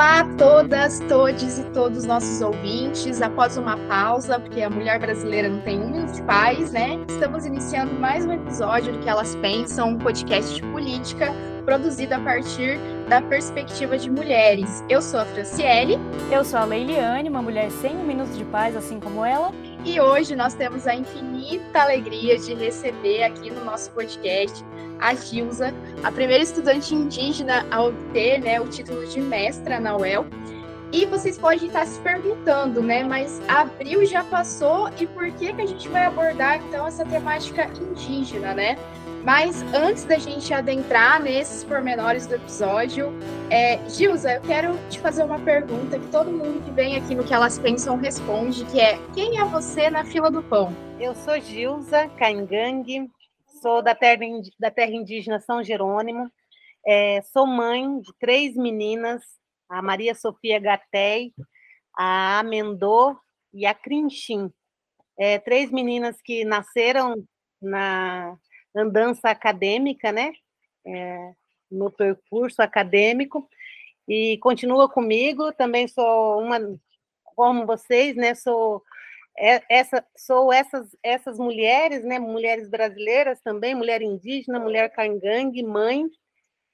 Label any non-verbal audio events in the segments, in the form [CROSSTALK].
Olá a todas, todes e todos os nossos ouvintes. Após uma pausa, porque a mulher brasileira não tem um de paz, né? Estamos iniciando mais um episódio do que elas pensam, um podcast de política produzido a partir da perspectiva de mulheres. Eu sou a Franciele. Eu sou a Leiliane, uma mulher sem um minuto de paz, assim como ela. E hoje nós temos a infinita alegria de receber aqui no nosso podcast a Gilza, a primeira estudante indígena a obter né, o título de mestra na UEL. E vocês podem estar se perguntando, né? Mas abril já passou e por que, que a gente vai abordar então essa temática indígena, né? Mas antes da gente adentrar nesses pormenores do episódio, é, Gilza, eu quero te fazer uma pergunta que todo mundo que vem aqui no que elas pensam responde, que é quem é você na fila do pão? Eu sou Gilza Caingangue, sou da terra, da terra indígena São Jerônimo, é, sou mãe de três meninas, a Maria Sofia Gatei, a Amendô e a Crinchim. É, três meninas que nasceram na andança acadêmica, né? É, no percurso acadêmico e continua comigo. Também sou uma, como vocês, né? Sou essa, sou essas essas mulheres, né? Mulheres brasileiras também, mulher indígena, mulher cangangue, mãe.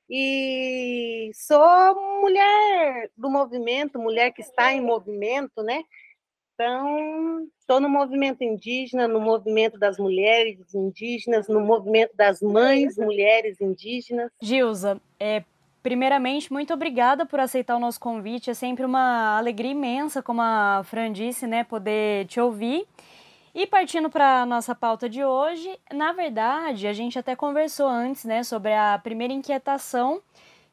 E sou mulher do movimento, mulher que está em movimento, né? Então, estou no movimento indígena, no movimento das mulheres indígenas, no movimento das mães mulheres indígenas. Gilza, é, primeiramente, muito obrigada por aceitar o nosso convite. É sempre uma alegria imensa, como a Fran disse, né, poder te ouvir. E partindo para a nossa pauta de hoje, na verdade, a gente até conversou antes, né, sobre a primeira inquietação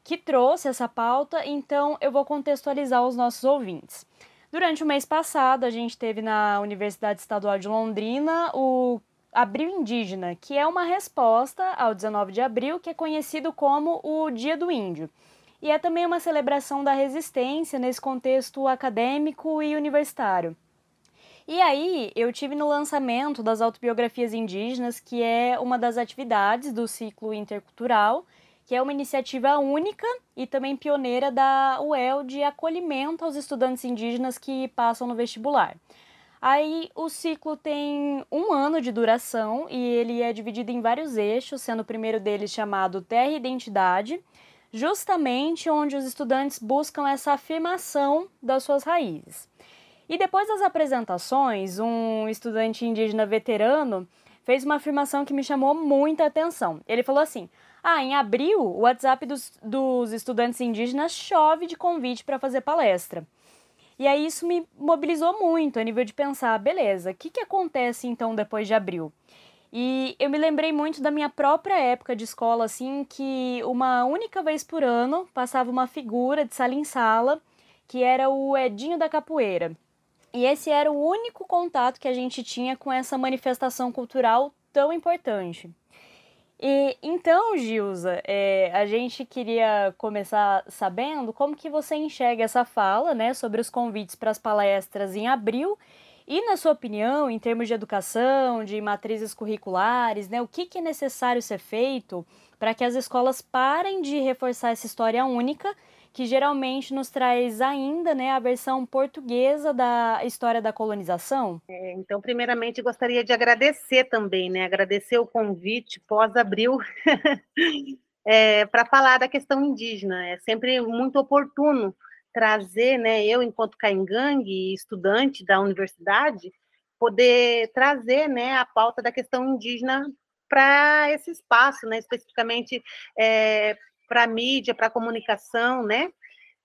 que trouxe essa pauta, então eu vou contextualizar os nossos ouvintes. Durante o mês passado, a gente teve na Universidade Estadual de Londrina o Abril Indígena, que é uma resposta ao 19 de abril, que é conhecido como o Dia do Índio. E é também uma celebração da resistência nesse contexto acadêmico e universitário. E aí, eu tive no lançamento das autobiografias indígenas, que é uma das atividades do ciclo intercultural, que é uma iniciativa única e também pioneira da UEL de acolhimento aos estudantes indígenas que passam no vestibular. Aí o ciclo tem um ano de duração e ele é dividido em vários eixos, sendo o primeiro deles chamado Terra e Identidade, justamente onde os estudantes buscam essa afirmação das suas raízes. E depois das apresentações, um estudante indígena veterano fez uma afirmação que me chamou muita atenção. Ele falou assim: ah, em abril, o WhatsApp dos, dos estudantes indígenas chove de convite para fazer palestra. E aí isso me mobilizou muito a nível de pensar, beleza, o que, que acontece então depois de abril? E eu me lembrei muito da minha própria época de escola, assim, que uma única vez por ano passava uma figura de sala em sala, que era o Edinho da Capoeira. E esse era o único contato que a gente tinha com essa manifestação cultural tão importante. E então, Gilza, é, a gente queria começar sabendo como que você enxerga essa fala, né, sobre os convites para as palestras em abril. E, na sua opinião, em termos de educação, de matrizes curriculares, né, o que, que é necessário ser feito para que as escolas parem de reforçar essa história única que geralmente nos traz ainda né, a versão portuguesa da história da colonização? É, então, primeiramente, gostaria de agradecer também, né? Agradecer o convite pós-abril [LAUGHS] é, para falar da questão indígena. É sempre muito oportuno trazer, né, eu, enquanto caingangue, estudante da universidade, poder trazer né, a pauta da questão indígena para esse espaço, né, especificamente é, para a mídia, para a comunicação, né?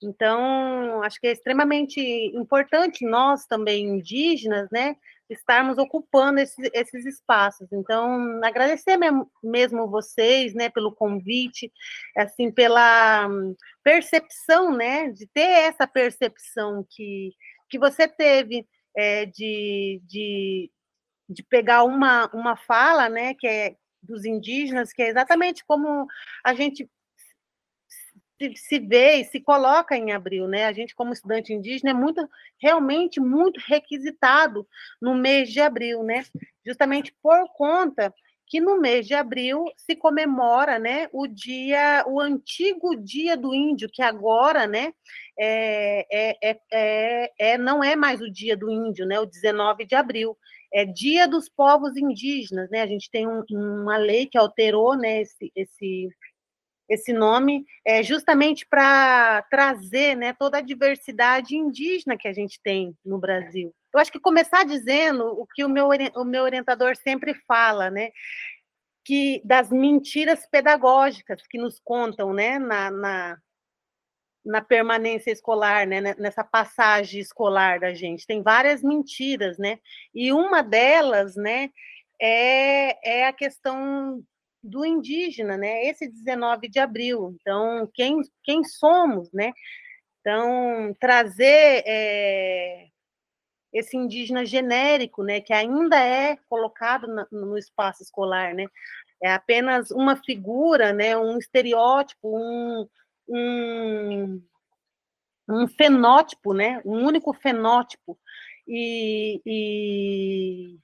Então, acho que é extremamente importante nós também indígenas, né, estarmos ocupando esse, esses espaços. Então, agradecer mesmo, vocês, né, pelo convite, assim, pela percepção, né, de ter essa percepção que, que você teve é, de, de, de pegar uma, uma fala, né, que é dos indígenas, que é exatamente como a gente se vê e se coloca em abril, né? A gente, como estudante indígena, é muito, realmente muito requisitado no mês de abril, né? Justamente por conta que no mês de abril se comemora, né, o dia, o antigo dia do índio, que agora, né, é, é, é, é, é, não é mais o dia do índio, né? O 19 de abril. É dia dos povos indígenas, né? A gente tem um, uma lei que alterou né, esse, esse, esse nome é justamente para trazer né, toda a diversidade indígena que a gente tem no Brasil. Eu acho que começar dizendo o que o meu, o meu orientador sempre fala, né? Que das mentiras pedagógicas que nos contam né, na, na, na permanência escolar, né, nessa passagem escolar da gente. Tem várias mentiras, né? E uma delas, né, é, é a questão do indígena, né? Esse 19 de abril. Então, quem, quem somos, né? Então, trazer é, esse indígena genérico, né, que ainda é colocado no espaço escolar, né? É apenas uma figura, né, um estereótipo, um, um, um fenótipo, né? Um único fenótipo. E, e,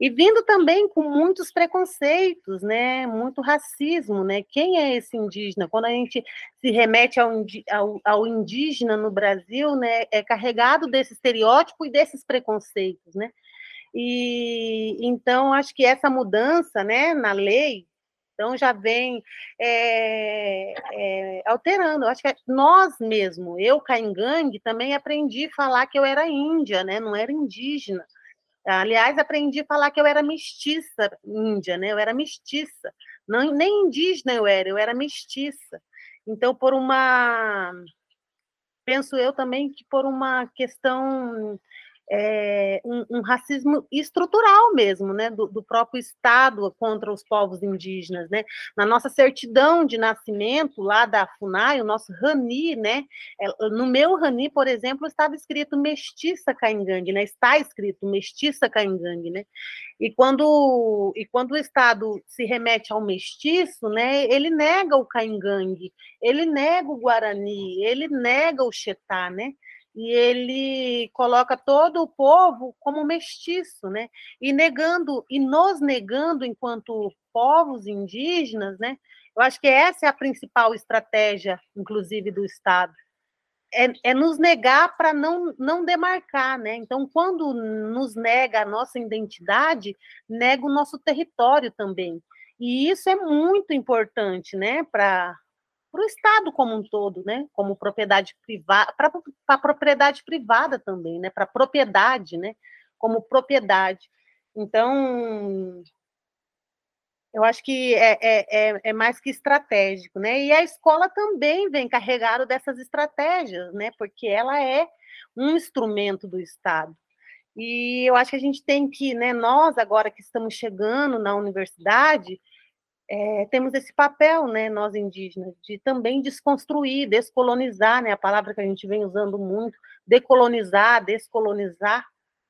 e vindo também com muitos preconceitos, né? Muito racismo, né? Quem é esse indígena? Quando a gente se remete ao, ao, ao indígena no Brasil, né? É carregado desse estereótipo e desses preconceitos, né? E então acho que essa mudança, né, na lei, então já vem é, é, alterando. Acho que nós mesmo, eu Caingangue, também aprendi a falar que eu era índia, né? Não era indígena. Aliás, aprendi a falar que eu era mestiça índia, né? Eu era mestiça. Não, nem indígena eu era, eu era mestiça. Então, por uma penso eu também que por uma questão é, um, um, racismo estrutural mesmo, né, do, do, próprio Estado contra os povos indígenas, né, na nossa certidão de nascimento lá da FUNAI, o nosso RANI, né, é, no meu RANI, por exemplo, estava escrito mestiça caingangue, né, está escrito mestiça caingangue, né, e quando, e quando o Estado se remete ao mestiço, né, ele nega o caingangue, ele nega o guarani, ele nega o xetá, né, e ele coloca todo o povo como mestiço, né? E negando e nos negando enquanto povos indígenas, né? Eu acho que essa é a principal estratégia, inclusive, do Estado. É, é nos negar para não, não demarcar, né? Então, quando nos nega a nossa identidade, nega o nosso território também. E isso é muito importante, né? Para para o Estado como um todo, né? Como propriedade privada, para a propriedade privada também, né? Para propriedade, né? Como propriedade. Então, eu acho que é, é, é, é, mais que estratégico, né? E a escola também vem carregada dessas estratégias, né? Porque ela é um instrumento do Estado. E eu acho que a gente tem que, né? Nós agora que estamos chegando na universidade, é, temos esse papel, né, nós indígenas, de também desconstruir, descolonizar, né, a palavra que a gente vem usando muito, decolonizar, descolonizar,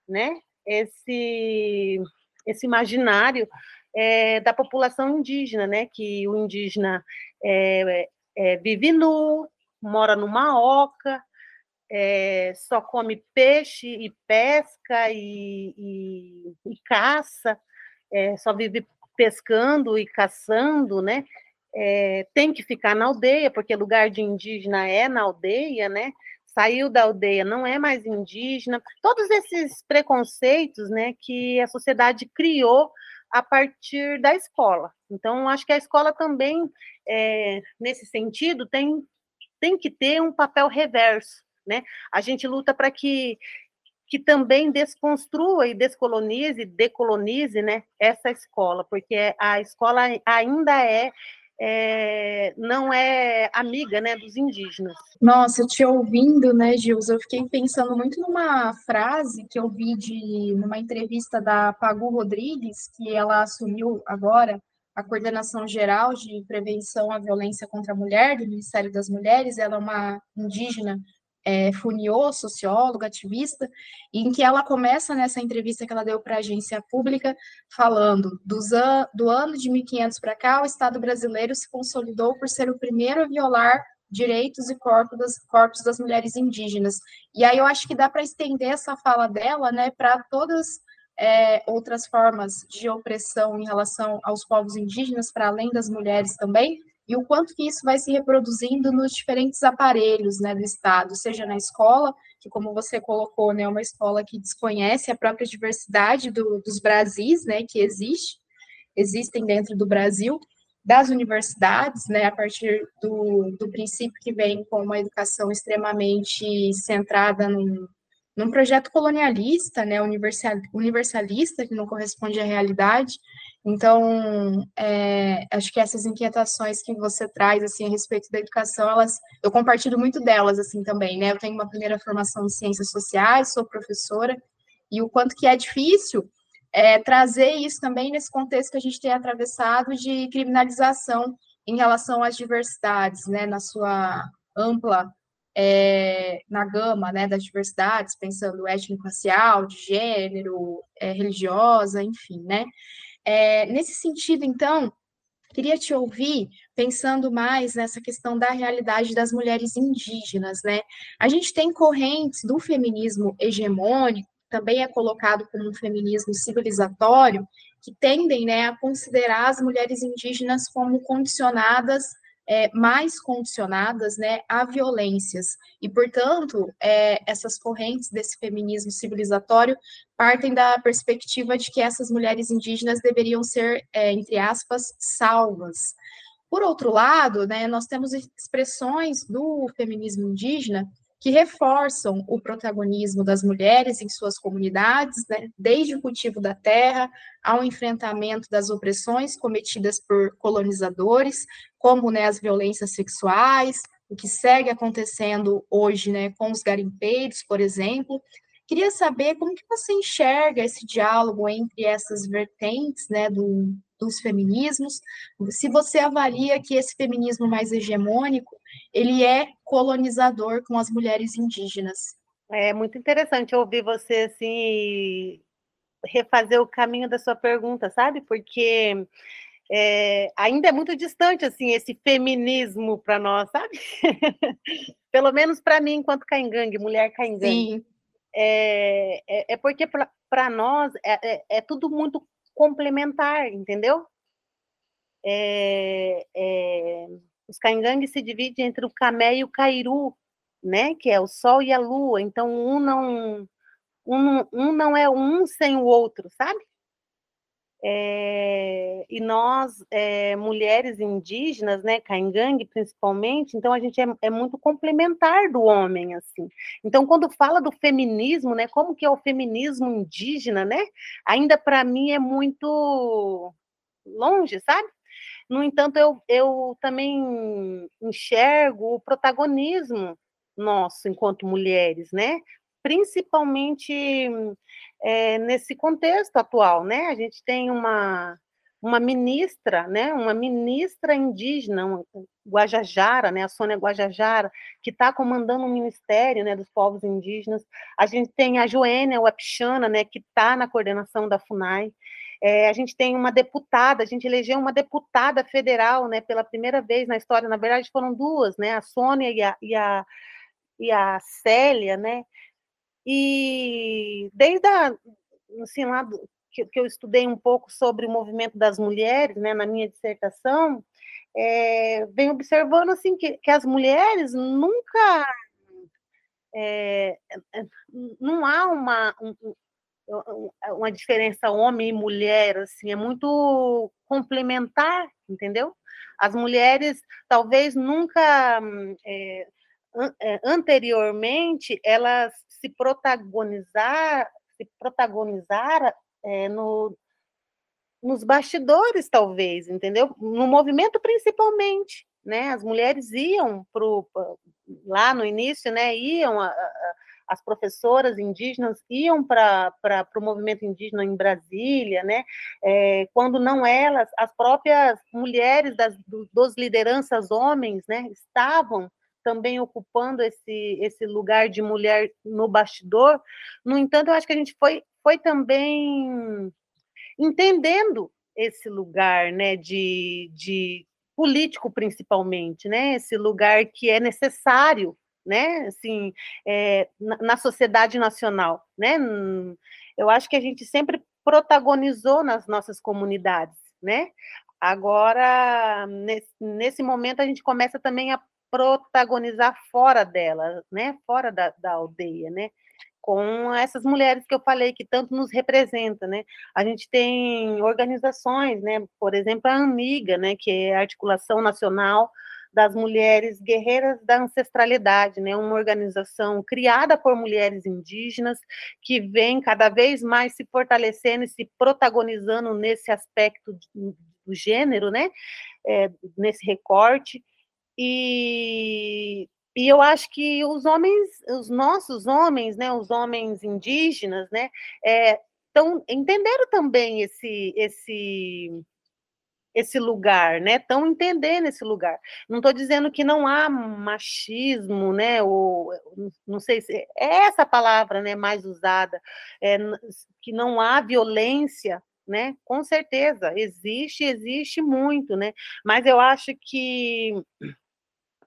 né, esse, esse imaginário é, da população indígena, né, que o indígena é, é vive nu, mora numa oca, é, só come peixe e pesca e, e, e caça, é, só vive pescando e caçando, né? É, tem que ficar na aldeia, porque lugar de indígena é na aldeia, né? Saiu da aldeia, não é mais indígena. Todos esses preconceitos, né, que a sociedade criou a partir da escola. Então, acho que a escola também, é, nesse sentido, tem, tem que ter um papel reverso, né? A gente luta para que que também desconstrua e descolonize, decolonize, né, essa escola, porque a escola ainda é, é, não é amiga, né, dos indígenas. Nossa, te ouvindo, né, Gilson, eu fiquei pensando muito numa frase que eu vi de numa entrevista da Pagu Rodrigues, que ela assumiu agora a coordenação geral de prevenção à violência contra a mulher do Ministério das Mulheres. Ela é uma indígena é, Funiô, socióloga, ativista, em que ela começa nessa entrevista que ela deu para a agência pública, falando an do ano de 1500 para cá, o Estado brasileiro se consolidou por ser o primeiro a violar direitos e corpos das, corpos das mulheres indígenas. E aí eu acho que dá para estender essa fala dela né, para todas é, outras formas de opressão em relação aos povos indígenas, para além das mulheres também, e o quanto que isso vai se reproduzindo nos diferentes aparelhos né, do Estado, seja na escola, que como você colocou, né, é uma escola que desconhece a própria diversidade do, dos Brasis, né, que existe, existem dentro do Brasil, das universidades, né, a partir do, do princípio que vem com uma educação extremamente centrada num, num projeto colonialista, né, universal, universalista, que não corresponde à realidade, então, é, acho que essas inquietações que você traz, assim, a respeito da educação, elas, eu compartilho muito delas, assim, também, né? Eu tenho uma primeira formação em ciências sociais, sou professora, e o quanto que é difícil é, trazer isso também nesse contexto que a gente tem atravessado de criminalização em relação às diversidades, né? Na sua ampla, é, na gama, né, das diversidades, pensando étnico-racial, de gênero, é, religiosa, enfim, né? É, nesse sentido, então, queria te ouvir pensando mais nessa questão da realidade das mulheres indígenas, né? A gente tem correntes do feminismo hegemônico, também é colocado como um feminismo civilizatório, que tendem né, a considerar as mulheres indígenas como condicionadas é, mais condicionadas né, a violências. E, portanto, é, essas correntes desse feminismo civilizatório partem da perspectiva de que essas mulheres indígenas deveriam ser, é, entre aspas, salvas. Por outro lado, né, nós temos expressões do feminismo indígena que reforçam o protagonismo das mulheres em suas comunidades, né, desde o cultivo da terra ao enfrentamento das opressões cometidas por colonizadores, como né, as violências sexuais, o que segue acontecendo hoje né, com os garimpeiros, por exemplo. Queria saber como que você enxerga esse diálogo entre essas vertentes né, do, dos feminismos, se você avalia que esse feminismo mais hegemônico, ele é colonizador com as mulheres indígenas. É muito interessante ouvir você assim refazer o caminho da sua pergunta, sabe? Porque é, ainda é muito distante assim esse feminismo para nós, sabe? [LAUGHS] Pelo menos para mim, enquanto caingangue, mulher caingangue. Sim. É, é, é porque para nós é, é, é, tudo muito complementar, entendeu? Os caingangues se dividem entre o camé e o cairu, né? Que é o sol e a lua. Então um não um, um não é um sem o outro, sabe? É, e nós, é, mulheres indígenas, né, caingangue principalmente, então a gente é, é, muito complementar do homem, assim. Então, quando fala do feminismo, né, como que é o feminismo indígena, né, ainda para mim é muito longe, sabe? No entanto, eu, eu também enxergo o protagonismo nosso enquanto mulheres, né? Principalmente é, nesse contexto atual, né? A gente tem uma, uma ministra, né? Uma ministra indígena, Guajajara, né? A Sônia Guajajara, que está comandando o Ministério, né? Dos povos indígenas. A gente tem a Joênia Wapchana, né? Que está na coordenação da Funai. É, a gente tem uma deputada, a gente elegeu uma deputada federal, né? Pela primeira vez na história. Na verdade, foram duas, né? A Sônia e a, e a, e a Célia, né? E desde a, assim, lá do, que, que, eu estudei um pouco sobre o movimento das mulheres, né, na minha dissertação, é, venho observando assim que, que as mulheres nunca é, não há uma um, uma diferença homem e mulher assim é muito complementar entendeu as mulheres talvez nunca é, anteriormente elas se protagonizar, se protagonizar é, no, nos bastidores, talvez, entendeu? No movimento, principalmente, né? As mulheres iam pro, lá no início, né? Iam a, a, as professoras indígenas iam para o movimento indígena em Brasília, né? É, quando não elas, as próprias mulheres das dos lideranças homens, né? Estavam também ocupando esse, esse lugar de mulher no bastidor. No entanto, eu acho que a gente foi, foi também entendendo esse lugar né, de, de político, principalmente, né, esse lugar que é necessário né, assim, é, na, sociedade nacional. Né? Eu acho que a gente sempre protagonizou nas nossas comunidades né? Agora, nesse, nesse momento, a gente começa também a protagonizar fora dela, né? Fora da, da aldeia, né? Com essas mulheres que eu falei que tanto nos representam, né? A gente tem organizações, né? Por exemplo, a Amiga, né? Que é a Articulação Nacional das Mulheres Guerreiras da Ancestralidade, né? Uma organização criada por mulheres indígenas que vem cada vez mais se fortalecendo e se protagonizando nesse aspecto do gênero, né? É, nesse recorte e, e eu acho que os homens, os nossos homens, né, os homens indígenas, né, é, tão, entenderam também esse, esse, esse lugar, né? Estão entendendo esse lugar. Não estou dizendo que não há machismo, né? Ou não sei se é essa palavra, né, mais usada, é, que não há violência, né? Com certeza existe, existe muito, né? Mas eu acho que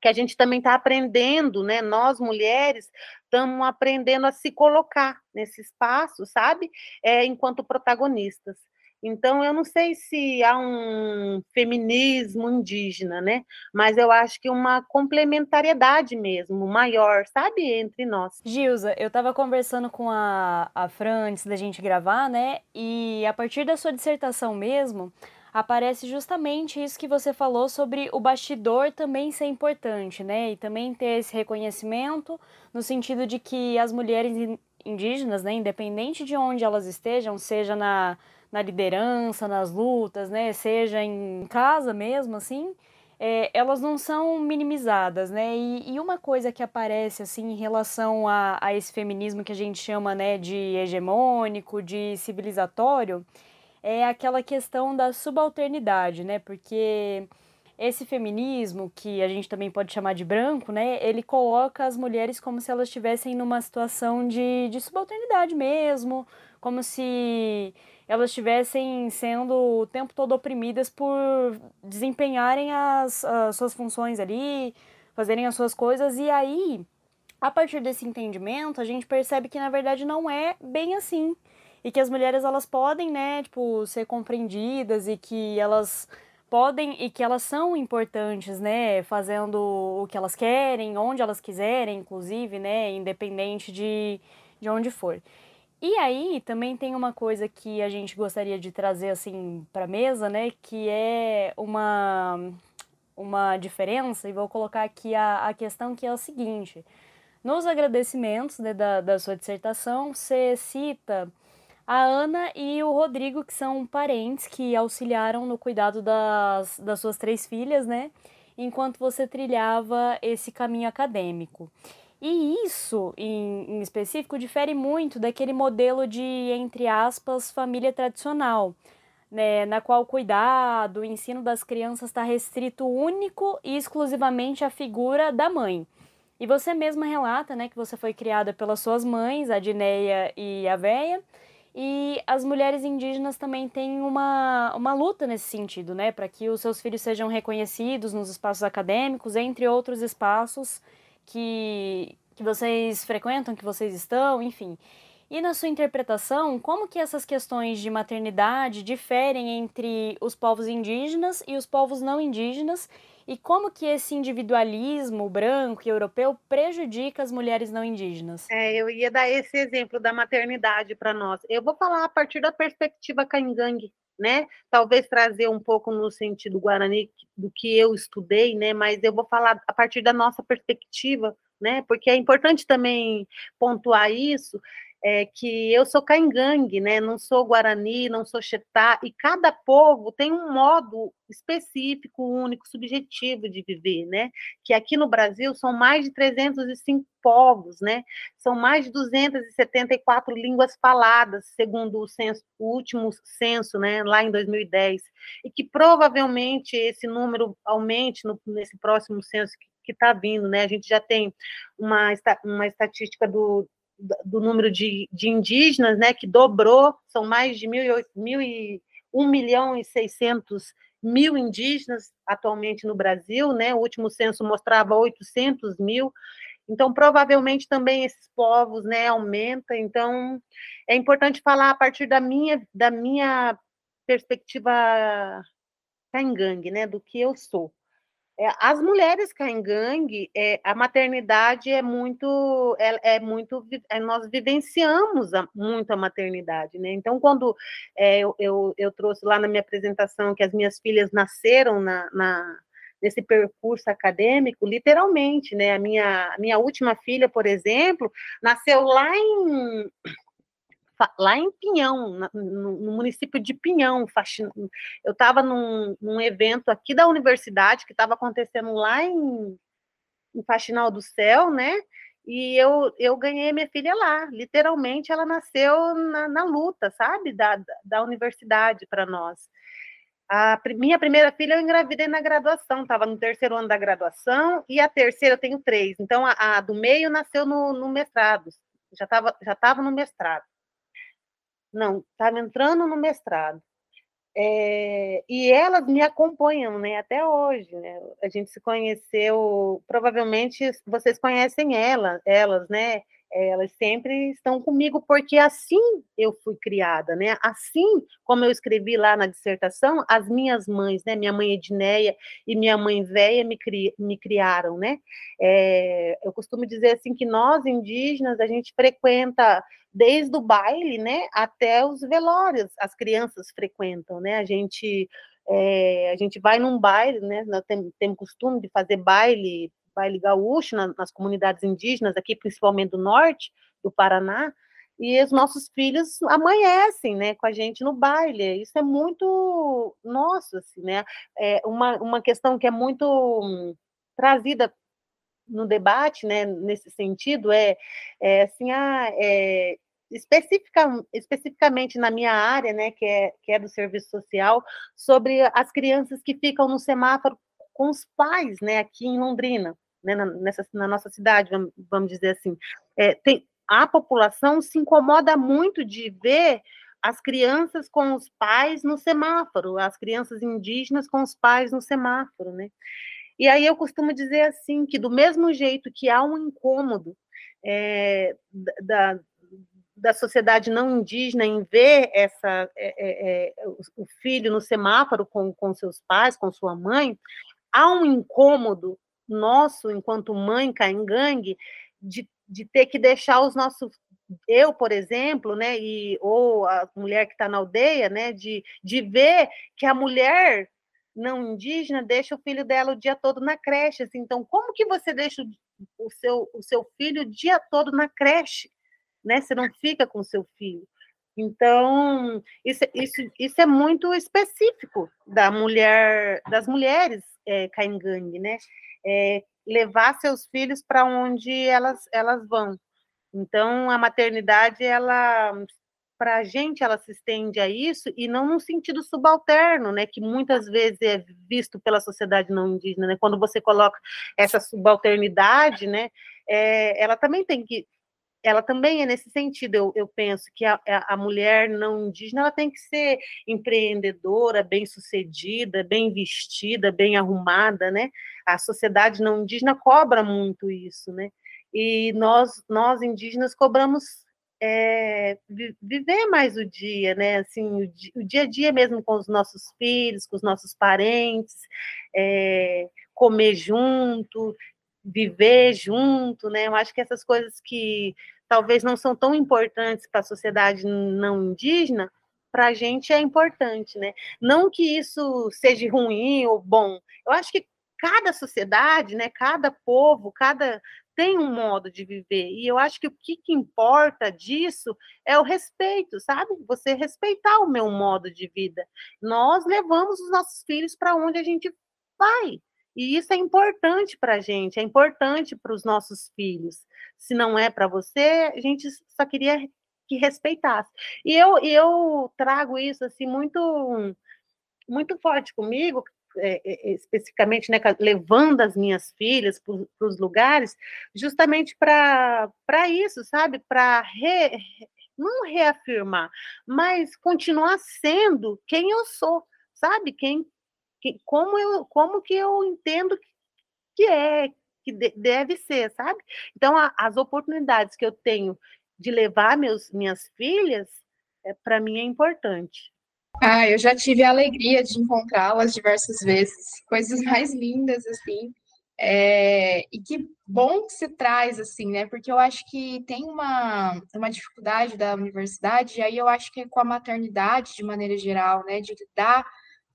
que a gente também está aprendendo, né? Nós mulheres estamos aprendendo a se colocar nesse espaço, sabe? É, enquanto protagonistas. Então, eu não sei se há um feminismo indígena, né? Mas eu acho que uma complementariedade mesmo, maior, sabe? Entre nós. Gilza, eu estava conversando com a, a Fran antes da gente gravar, né? E a partir da sua dissertação mesmo, aparece justamente isso que você falou sobre o bastidor também ser importante, né? E também ter esse reconhecimento no sentido de que as mulheres indígenas, né, independente de onde elas estejam, seja na, na liderança, nas lutas, né, seja em casa mesmo, assim, é, elas não são minimizadas, né? E, e, uma coisa que aparece assim em relação a, a esse feminismo que a gente chama, né, de hegemônico, de civilizatório, é aquela questão da subalternidade, né? Porque esse feminismo, que a gente também pode chamar de branco, né? Ele coloca as mulheres como se elas estivessem numa situação de, de subalternidade mesmo, como se elas estivessem sendo o tempo todo oprimidas por desempenharem as, as suas funções ali, fazerem as suas coisas, e aí, a partir desse entendimento, a gente percebe que na verdade não é bem assim e que as mulheres elas podem, né, tipo, ser compreendidas e que elas podem e que elas são importantes, né, fazendo o que elas querem, onde elas quiserem, inclusive, né, independente de, de onde for. E aí também tem uma coisa que a gente gostaria de trazer assim para a mesa, né, que é uma uma diferença e vou colocar aqui a, a questão que é o seguinte: nos agradecimentos né, da, da sua dissertação, você cita a Ana e o Rodrigo, que são parentes que auxiliaram no cuidado das, das suas três filhas, né? Enquanto você trilhava esse caminho acadêmico. E isso, em, em específico, difere muito daquele modelo de, entre aspas, família tradicional, né, na qual o cuidado, o ensino das crianças está restrito único e exclusivamente à figura da mãe. E você mesma relata né, que você foi criada pelas suas mães, a Dineia e a Véia, e as mulheres indígenas também têm uma, uma luta nesse sentido, né? Para que os seus filhos sejam reconhecidos nos espaços acadêmicos, entre outros espaços que, que vocês frequentam, que vocês estão, enfim. E na sua interpretação, como que essas questões de maternidade diferem entre os povos indígenas e os povos não indígenas e como que esse individualismo branco e europeu prejudica as mulheres não indígenas? É, eu ia dar esse exemplo da maternidade para nós. Eu vou falar a partir da perspectiva caingangue, né? Talvez trazer um pouco no sentido guarani do que eu estudei, né? Mas eu vou falar a partir da nossa perspectiva, né? Porque é importante também pontuar isso é, que eu sou caingangue, né? Não sou guarani, não sou xetá, e cada povo tem um modo específico, único, subjetivo de viver, né? Que aqui no Brasil são mais de 305 povos, né? São mais de 274 línguas faladas, segundo o, censo, o último censo, né? Lá em 2010, e que provavelmente esse número aumente no, nesse próximo censo que está vindo, né? A gente já tem uma, uma estatística do, do número de, de indígenas, né, que dobrou, são mais de mil, mil e, 1 milhão e 600 mil indígenas atualmente no Brasil, né, o último censo mostrava 800 mil, então provavelmente também esses povos, né, aumenta, então é importante falar a partir da minha, da minha perspectiva caingangue, né, do que eu sou. É, as mulheres caingangue, é, a maternidade é muito, é, é muito, é, nós vivenciamos a, muito a maternidade, né? Então, quando é, eu, eu, eu, trouxe lá na minha apresentação que as minhas filhas nasceram na, na nesse percurso acadêmico, literalmente, né? A minha, minha última filha, por exemplo, nasceu lá em lá em Pinhão, no, município de Pinhão. Eu estava num, num, evento aqui da universidade que estava acontecendo lá em, em Faxinal do Céu, né? E eu, eu ganhei minha filha lá. Literalmente, ela nasceu na, na luta, sabe? Da, da universidade para nós. A minha primeira filha eu engravidei na graduação, estava no terceiro ano da graduação, e a terceira eu tenho três. Então, a, a do meio nasceu no, no mestrado, já estava já tava no mestrado. Não, estava entrando no mestrado. É, e elas me acompanham, né, até hoje, né? A gente se conheceu, provavelmente vocês conhecem ela, elas, né? elas sempre estão comigo, porque assim eu fui criada, né? Assim como eu escrevi lá na dissertação, as minhas mães, né? Minha mãe Edneia e minha mãe Véia me, cri, me criaram, né? É, eu costumo dizer assim que nós, indígenas, a gente frequenta desde o baile, né? Até os velórios, as crianças frequentam, né? A gente... É, a gente vai num baile, né? Nós temos, temos costume de fazer baile baile gaúcho nas, nas comunidades indígenas, aqui principalmente do norte do Paraná, e os nossos filhos amanhecem, né, com a gente no baile. Isso é muito nosso, assim, né? É uma, uma questão que é muito hum, trazida no debate, né, nesse sentido, é, é assim, ah, é, especifica, especificamente na minha área, né, que é, que é do serviço social, sobre as crianças que ficam no semáforo com os pais, né, aqui em Londrina né, na, nessa, na nossa cidade, vamos, vamos dizer assim, é, tem, a população se incomoda muito de ver as crianças com os pais no semáforo, as crianças indígenas com os pais no semáforo, né? E aí eu costumo dizer assim que do mesmo jeito que há um incômodo é, da, da sociedade não indígena em ver essa é, é, é o filho no semáforo com, com seus pais, com sua mãe, há um incômodo nosso, enquanto mãe caingangue, de, de ter que deixar os nossos eu, por exemplo, né, e ou a mulher que está na aldeia, né, de, de ver que a mulher não indígena deixa o filho dela o dia todo na creche. Assim, então, como que você deixa o seu, o seu filho o dia todo na creche? Né? Você não fica com seu filho. Então, isso, isso, isso é muito específico da mulher, das mulheres é, caingangue, né? é, levar seus filhos para onde elas, elas vão. Então, a maternidade, ela para a gente ela se estende a isso e não no sentido subalterno, né, que muitas vezes é visto pela sociedade não indígena, né, quando você coloca essa subalternidade, né, é, ela também tem que ela também é nesse sentido, eu, eu penso que a, a, mulher não indígena ela tem que ser empreendedora, bem-sucedida, bem vestida, bem arrumada, né? A sociedade não indígena cobra muito isso, né? E nós, nós indígenas cobramos é, viver mais o dia, né? Assim, o dia, o dia, a dia mesmo com os nossos filhos, com os nossos parentes, é, comer junto, viver junto, né? Eu acho que essas coisas que talvez não são tão importantes para a sociedade não indígena, para a gente é importante, né? Não que isso seja ruim ou bom. Eu acho que cada sociedade, né, cada povo, cada tem um modo de viver. E eu acho que o que, que importa disso é o respeito, sabe? Você respeitar o meu modo de vida. Nós levamos os nossos filhos para onde a gente vai. E isso é importante para a gente, é importante para os nossos filhos. Se não é para você, a gente só queria que respeitasse. E eu, eu trago isso assim muito, muito forte comigo, é, é, especificamente, né, levando as minhas filhas para os lugares, justamente para isso, sabe? Para re, não reafirmar, mas continuar sendo quem eu sou, sabe? Quem que, como, eu, como que eu entendo que é, que deve ser, sabe? Então, a, as oportunidades que eu tenho de levar meus, minhas filhas, é, para mim é importante. Ah, eu já tive a alegria de encontrá-las diversas vezes, coisas mais lindas, assim. É, e que bom que se traz, assim, né? Porque eu acho que tem uma, uma dificuldade da universidade, e aí eu acho que é com a maternidade, de maneira geral, né? De lidar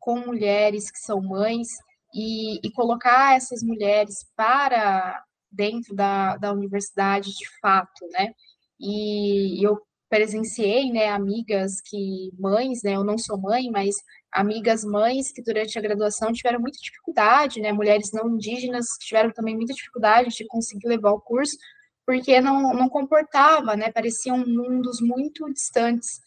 com mulheres que são mães e, e colocar essas mulheres para dentro da, da universidade de fato, né? E eu presenciei, né, amigas que, mães, né, eu não sou mãe, mas amigas mães que durante a graduação tiveram muita dificuldade, né, mulheres não indígenas tiveram também muita dificuldade de conseguir levar o curso, porque não, não comportava, né, pareciam mundos muito distantes,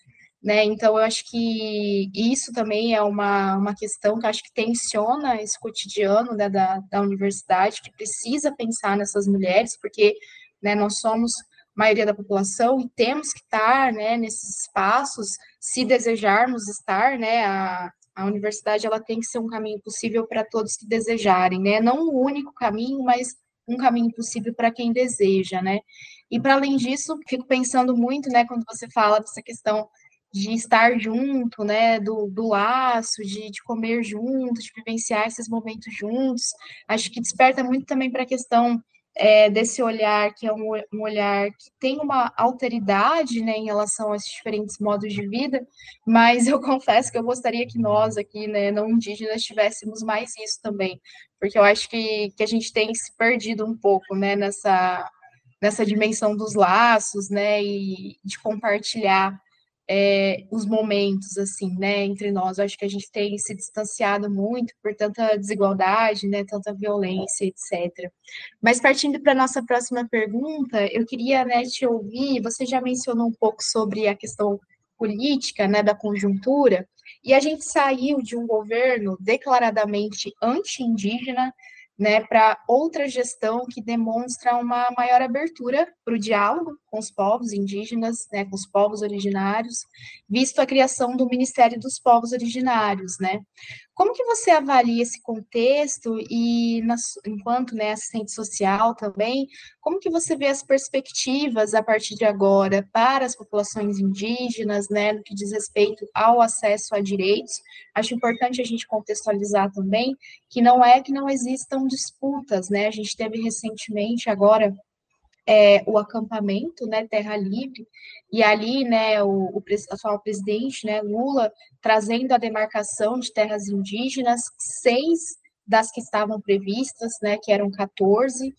né, então eu acho que isso também é uma, uma questão que acho que tensiona esse cotidiano né, da, da universidade, que precisa pensar nessas mulheres, porque, né, nós somos maioria da população e temos que estar né, nesses espaços, se desejarmos estar, né, a, a universidade ela tem que ser um caminho possível para todos que desejarem, né, não o único caminho, mas um caminho possível para quem deseja, né, e para além disso, fico pensando muito, né, quando você fala dessa questão de estar junto, né, do, do laço, de, de comer junto, de vivenciar esses momentos juntos, acho que desperta muito também para a questão é, desse olhar, que é um, um, olhar que tem uma alteridade né, em relação a esses diferentes modos de vida, mas eu [LAUGHS] confesso que eu gostaria que nós aqui, né, não indígenas, tivéssemos mais isso também, porque eu acho que, que a gente tem se perdido um pouco né, nessa, nessa dimensão dos laços, né, e de compartilhar é, os momentos, assim, né, entre nós. Eu acho que a gente tem se distanciado muito por tanta desigualdade, né, tanta violência, etc. Mas partindo para a nossa próxima pergunta, eu queria, né, te ouvir, você já mencionou um pouco sobre a questão política, né, da conjuntura, e a gente saiu de um governo declaradamente anti-indígena, né, para outra gestão que demonstra uma maior abertura para o diálogo com os povos indígenas, né, com os povos originários, visto a criação do Ministério dos Povos Originários, né? Como que você avalia esse contexto e, na, enquanto né, assistente social também, como que você vê as perspectivas a partir de agora para as populações indígenas, né, no que diz respeito ao acesso a direitos? Acho importante a gente contextualizar também que não é que não existam disputas, né? A gente teve recentemente agora é, o acampamento, né, Terra Livre, e ali, né, o, o atual presidente, né, Lula, trazendo a demarcação de terras indígenas, seis das que estavam previstas, né, que eram 14.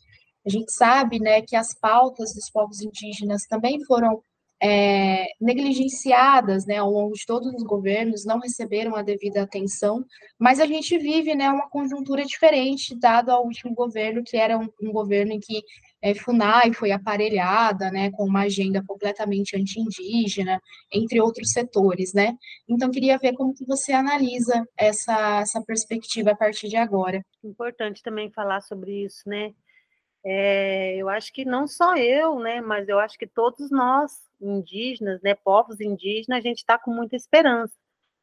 A gente sabe, né, que as pautas dos povos indígenas também foram é, negligenciadas, né, ao longo de todos os governos, não receberam a devida atenção, mas a gente vive, né, uma conjuntura diferente, dado ao último governo, que era um, um governo em que é, FUNAI foi aparelhada, né, com uma agenda completamente anti-indígena, entre outros setores, né? Então, queria ver como que você analisa essa, essa perspectiva a partir de agora. Importante também falar sobre isso, né? É, eu acho que não só eu, né, mas eu acho que todos nós, indígenas, né, povos indígenas, a gente está com muita esperança.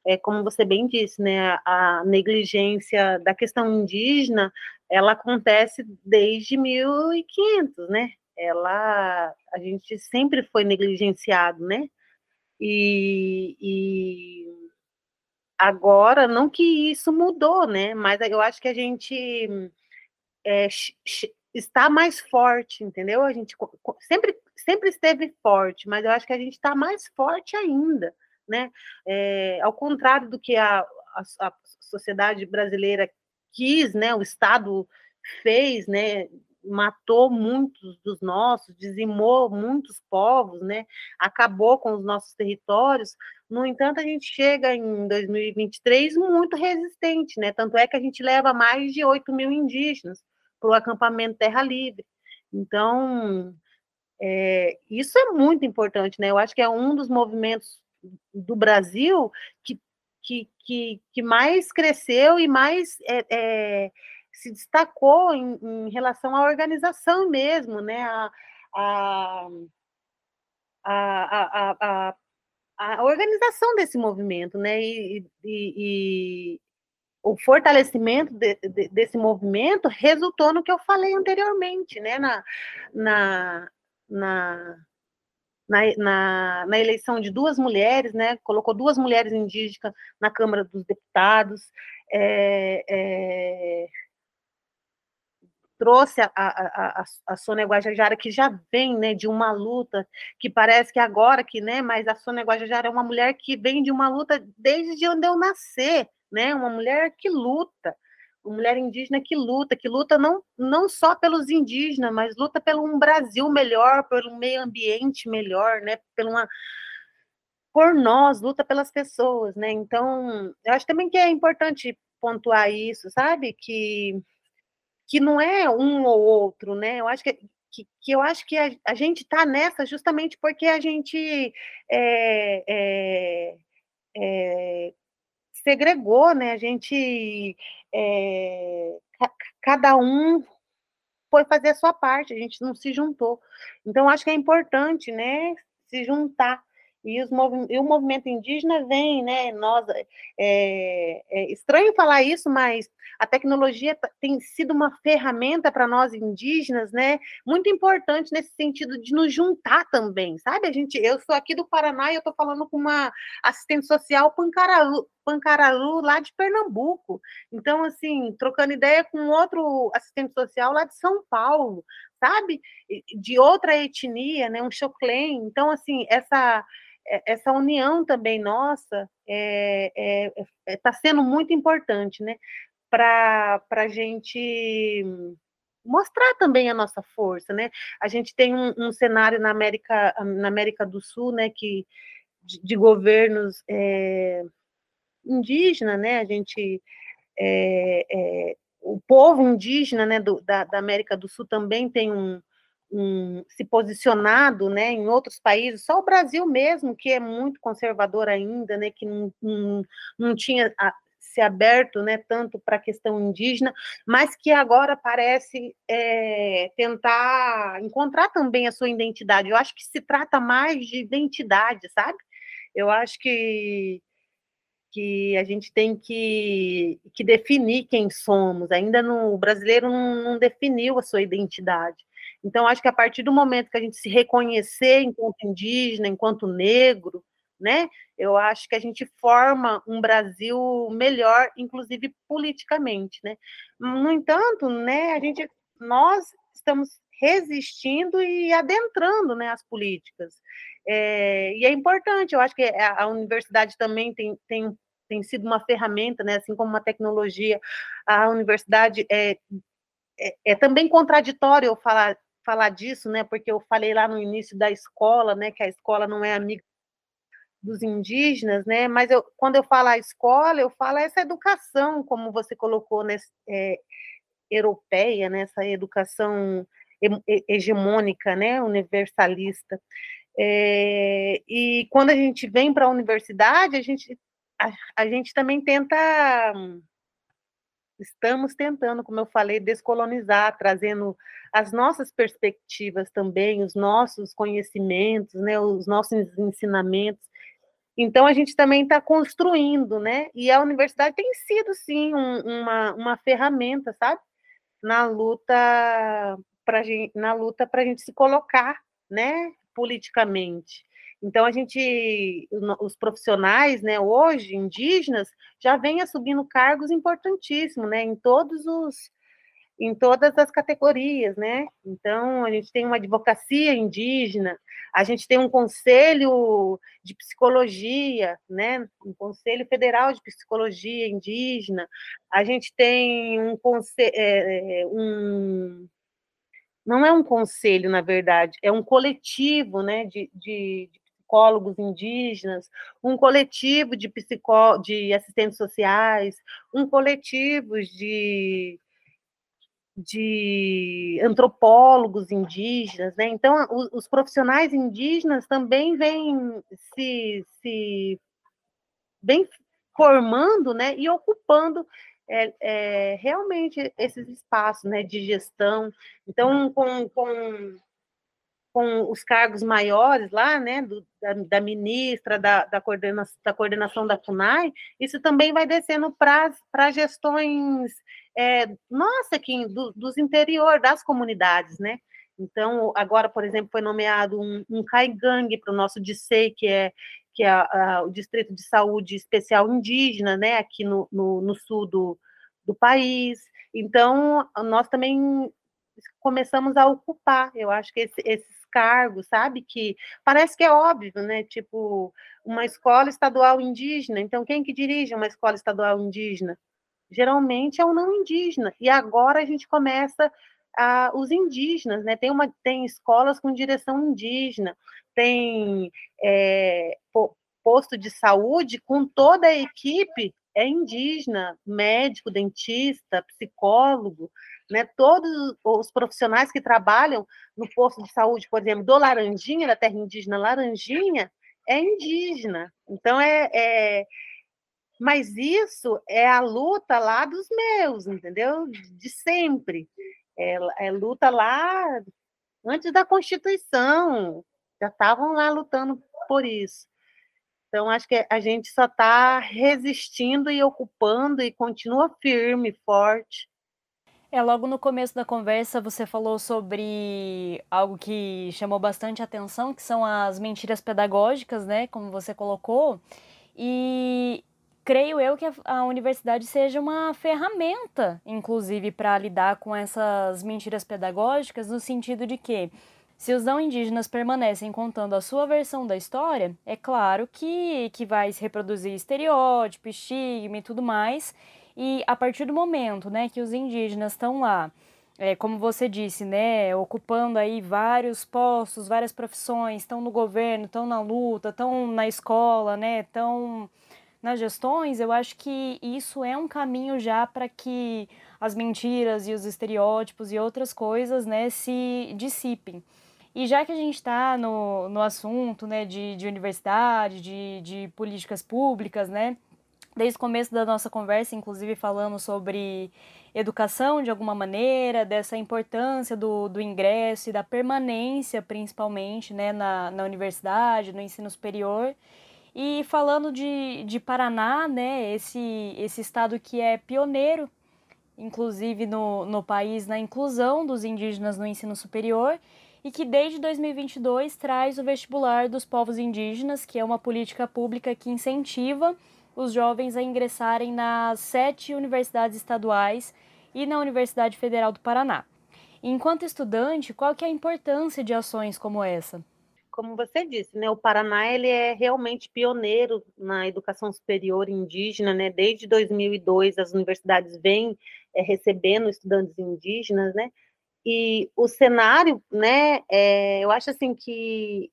É, como você bem disse, né, a negligência da questão indígena, ela acontece desde 1500, né? Ela, a gente sempre foi negligenciado, né? E, e agora, não que isso mudou, né? Mas eu acho que a gente é, está mais forte, entendeu? A gente sempre, sempre esteve forte, mas eu acho que a gente está mais forte ainda, né? É, ao contrário do que a, a, a sociedade brasileira quis, né? O Estado fez, né? Matou muitos dos nossos, dizimou muitos povos, né? Acabou com os nossos territórios. No entanto, a gente chega em 2023 muito resistente, né? Tanto é que a gente leva mais de 8 mil indígenas para o acampamento Terra Livre. Então, é, isso é muito importante, né? Eu acho que é um dos movimentos do Brasil que que, que, que mais cresceu e mais é, é, se destacou em, em, relação à organização mesmo, né? A, a, a, a, a organização desse movimento, né? E, e, e o fortalecimento de, de, desse movimento resultou no que eu falei anteriormente, né? Na, na, na na, na, na, eleição de duas mulheres, né? Colocou duas mulheres indígenas na Câmara dos Deputados. É, é, trouxe a, a, a, a Sônia Guajajara, que já vem né, de uma luta, que parece que agora que, né, mas a Sônia Guajajara é uma mulher que vem de uma luta desde onde eu nascer, né, uma mulher que luta, mulher indígena que luta, que luta não, não só pelos indígenas, mas luta pelo um Brasil melhor, pelo meio ambiente melhor, né, por uma por nós, luta pelas pessoas, né? Então, eu acho também que é importante pontuar isso, sabe? Que que não é um ou outro, né? Eu acho que, que, que eu acho que a, a gente está nessa justamente porque a gente é, é, é, segregou, né? A gente é, cada um foi fazer a sua parte, a gente não se juntou. Então, acho que é importante, né, se juntar. E, os e o movimento indígena vem, né? Nós, é, é estranho falar isso, mas a tecnologia tem sido uma ferramenta para nós indígenas, né? Muito importante nesse sentido de nos juntar também, sabe? A gente, eu sou aqui do Paraná e eu estou falando com uma assistente social Pancararu, Pancararu lá de Pernambuco. Então, assim, trocando ideia com outro assistente social lá de São Paulo, sabe? De outra etnia, né? Um choclen. Então, assim, essa é, essa união também nossa está é, é, é, tá sendo muito importante, né? Para a gente mostrar também a nossa força, né? A gente tem um, um cenário na América, na América do Sul, né? Que de, de governos é, indígena, né? A gente é, o povo indígena, né? Do, da, da América do Sul também tem um um, se posicionado né, em outros países, só o Brasil mesmo, que é muito conservador ainda, né, que não, não, não tinha a, se aberto né, tanto para a questão indígena, mas que agora parece é, tentar encontrar também a sua identidade. Eu acho que se trata mais de identidade, sabe? Eu acho que que a gente tem que, que definir quem somos. Ainda no, o brasileiro não, não definiu a sua identidade. Então, acho que a partir do momento que a gente se reconhecer enquanto indígena, enquanto negro, né, eu acho que a gente forma um Brasil melhor, inclusive politicamente, né. No entanto, né, a gente, nós estamos resistindo e adentrando, né, as políticas. É, e é importante, eu acho que a, a universidade também tem, tem, tem sido uma ferramenta, né, assim como uma tecnologia, a universidade é, é, é, também contraditório eu falar falar disso, né? Porque eu falei lá no início da escola, né? Que a escola não é amiga dos indígenas, né? Mas eu, quando eu falo a escola, eu falo essa educação, como você colocou, né? É, europeia, né? Essa educação hegemônica, né? Universalista. É, e quando a gente vem para a universidade, a gente a, gente também tenta estamos tentando, como eu falei, descolonizar, trazendo as nossas perspectivas também, os nossos conhecimentos, né, os nossos ensinamentos. Então, a gente também está construindo, né? E a universidade tem sido, sim, um, uma, uma ferramenta, sabe? Na luta para na luta para a gente se colocar, né? Politicamente. Então, a gente, os profissionais, né, hoje, indígenas, já vêm assumindo cargos importantíssimos, né, em todos os, em todas as categorias, né? Então, a gente tem uma advocacia indígena, a gente tem um conselho de psicologia, né? Um conselho federal de psicologia indígena, a gente tem um conselho, é, é, um não é um conselho, na verdade, é um coletivo, né, de, de, de psicólogos indígenas, um coletivo de, psicó de assistentes sociais, um coletivo de, de antropólogos indígenas, né? Então, os, os profissionais indígenas também vêm se, se vem formando, né? E ocupando é, é, realmente esses espaços, né? De gestão. Então, com, com com os cargos maiores lá, né, do, da, da, ministra, da, da, coordena, da coordenação da FUNAI, isso também vai descendo para gestões, é, nossa, aqui, do, dos interior, das comunidades, né, Então, agora, por exemplo, foi nomeado um, um CAIGANG para o nosso DICEI, que é, que é a, a, o Distrito de Saúde Especial Indígena, né, aqui no, no, no sul do, do país. Então, nós também começamos a ocupar, eu acho que esse, esses cargos, sabe, que parece que é óbvio, né, tipo, uma escola estadual indígena, então quem que dirige uma escola estadual indígena? Geralmente é o não indígena, e agora a gente começa a, os indígenas, né, tem, uma, tem escolas com direção indígena, tem é, posto de saúde com toda a equipe é indígena, médico, dentista, psicólogo, né? Todos os profissionais que trabalham no posto de saúde, por exemplo, do Laranjinha, da terra indígena Laranjinha, é indígena. Então é, é mas isso é a luta lá dos meus, entendeu? De sempre. É, é luta lá antes da Constituição. Já estavam lá lutando por isso. Então, acho que a gente só está resistindo e ocupando e continua firme, forte. É, logo no começo da conversa você falou sobre algo que chamou bastante atenção, que são as mentiras pedagógicas, né, como você colocou. E creio eu que a, universidade seja uma ferramenta, inclusive, para lidar com essas mentiras pedagógicas, no sentido de que se os não indígenas permanecem contando a sua versão da história, é claro que, que vai se reproduzir estereótipo, estigma e tudo mais. E a partir do momento né, que os indígenas estão lá, é, como você disse, né, ocupando aí vários postos, várias profissões, estão no governo, estão na luta, estão na escola, né, estão nas gestões, eu acho que isso é um caminho já para que as mentiras e os estereótipos e outras coisas, né, se dissipem. E já que a gente está no, no assunto né, de, de universidade, de, de políticas públicas, né? Desde o começo da nossa conversa, inclusive, falamos sobre educação de alguma maneira, dessa importância do, do ingresso e da permanência, principalmente, né, na, na universidade, no ensino superior. E falando de, de Paraná, né, esse, esse estado que é pioneiro, inclusive no, no país, na inclusão dos indígenas no ensino superior e que desde 2022 traz o vestibular dos povos indígenas, que é uma política pública que incentiva os jovens a ingressarem nas sete universidades estaduais e na Universidade Federal do Paraná. Enquanto estudante, qual que é a importância de ações como essa? Como você disse, né, o Paraná ele é realmente pioneiro na educação superior indígena, né? Desde 2002 as universidades vêm é, recebendo estudantes indígenas, né? E o cenário, né, é, eu acho assim que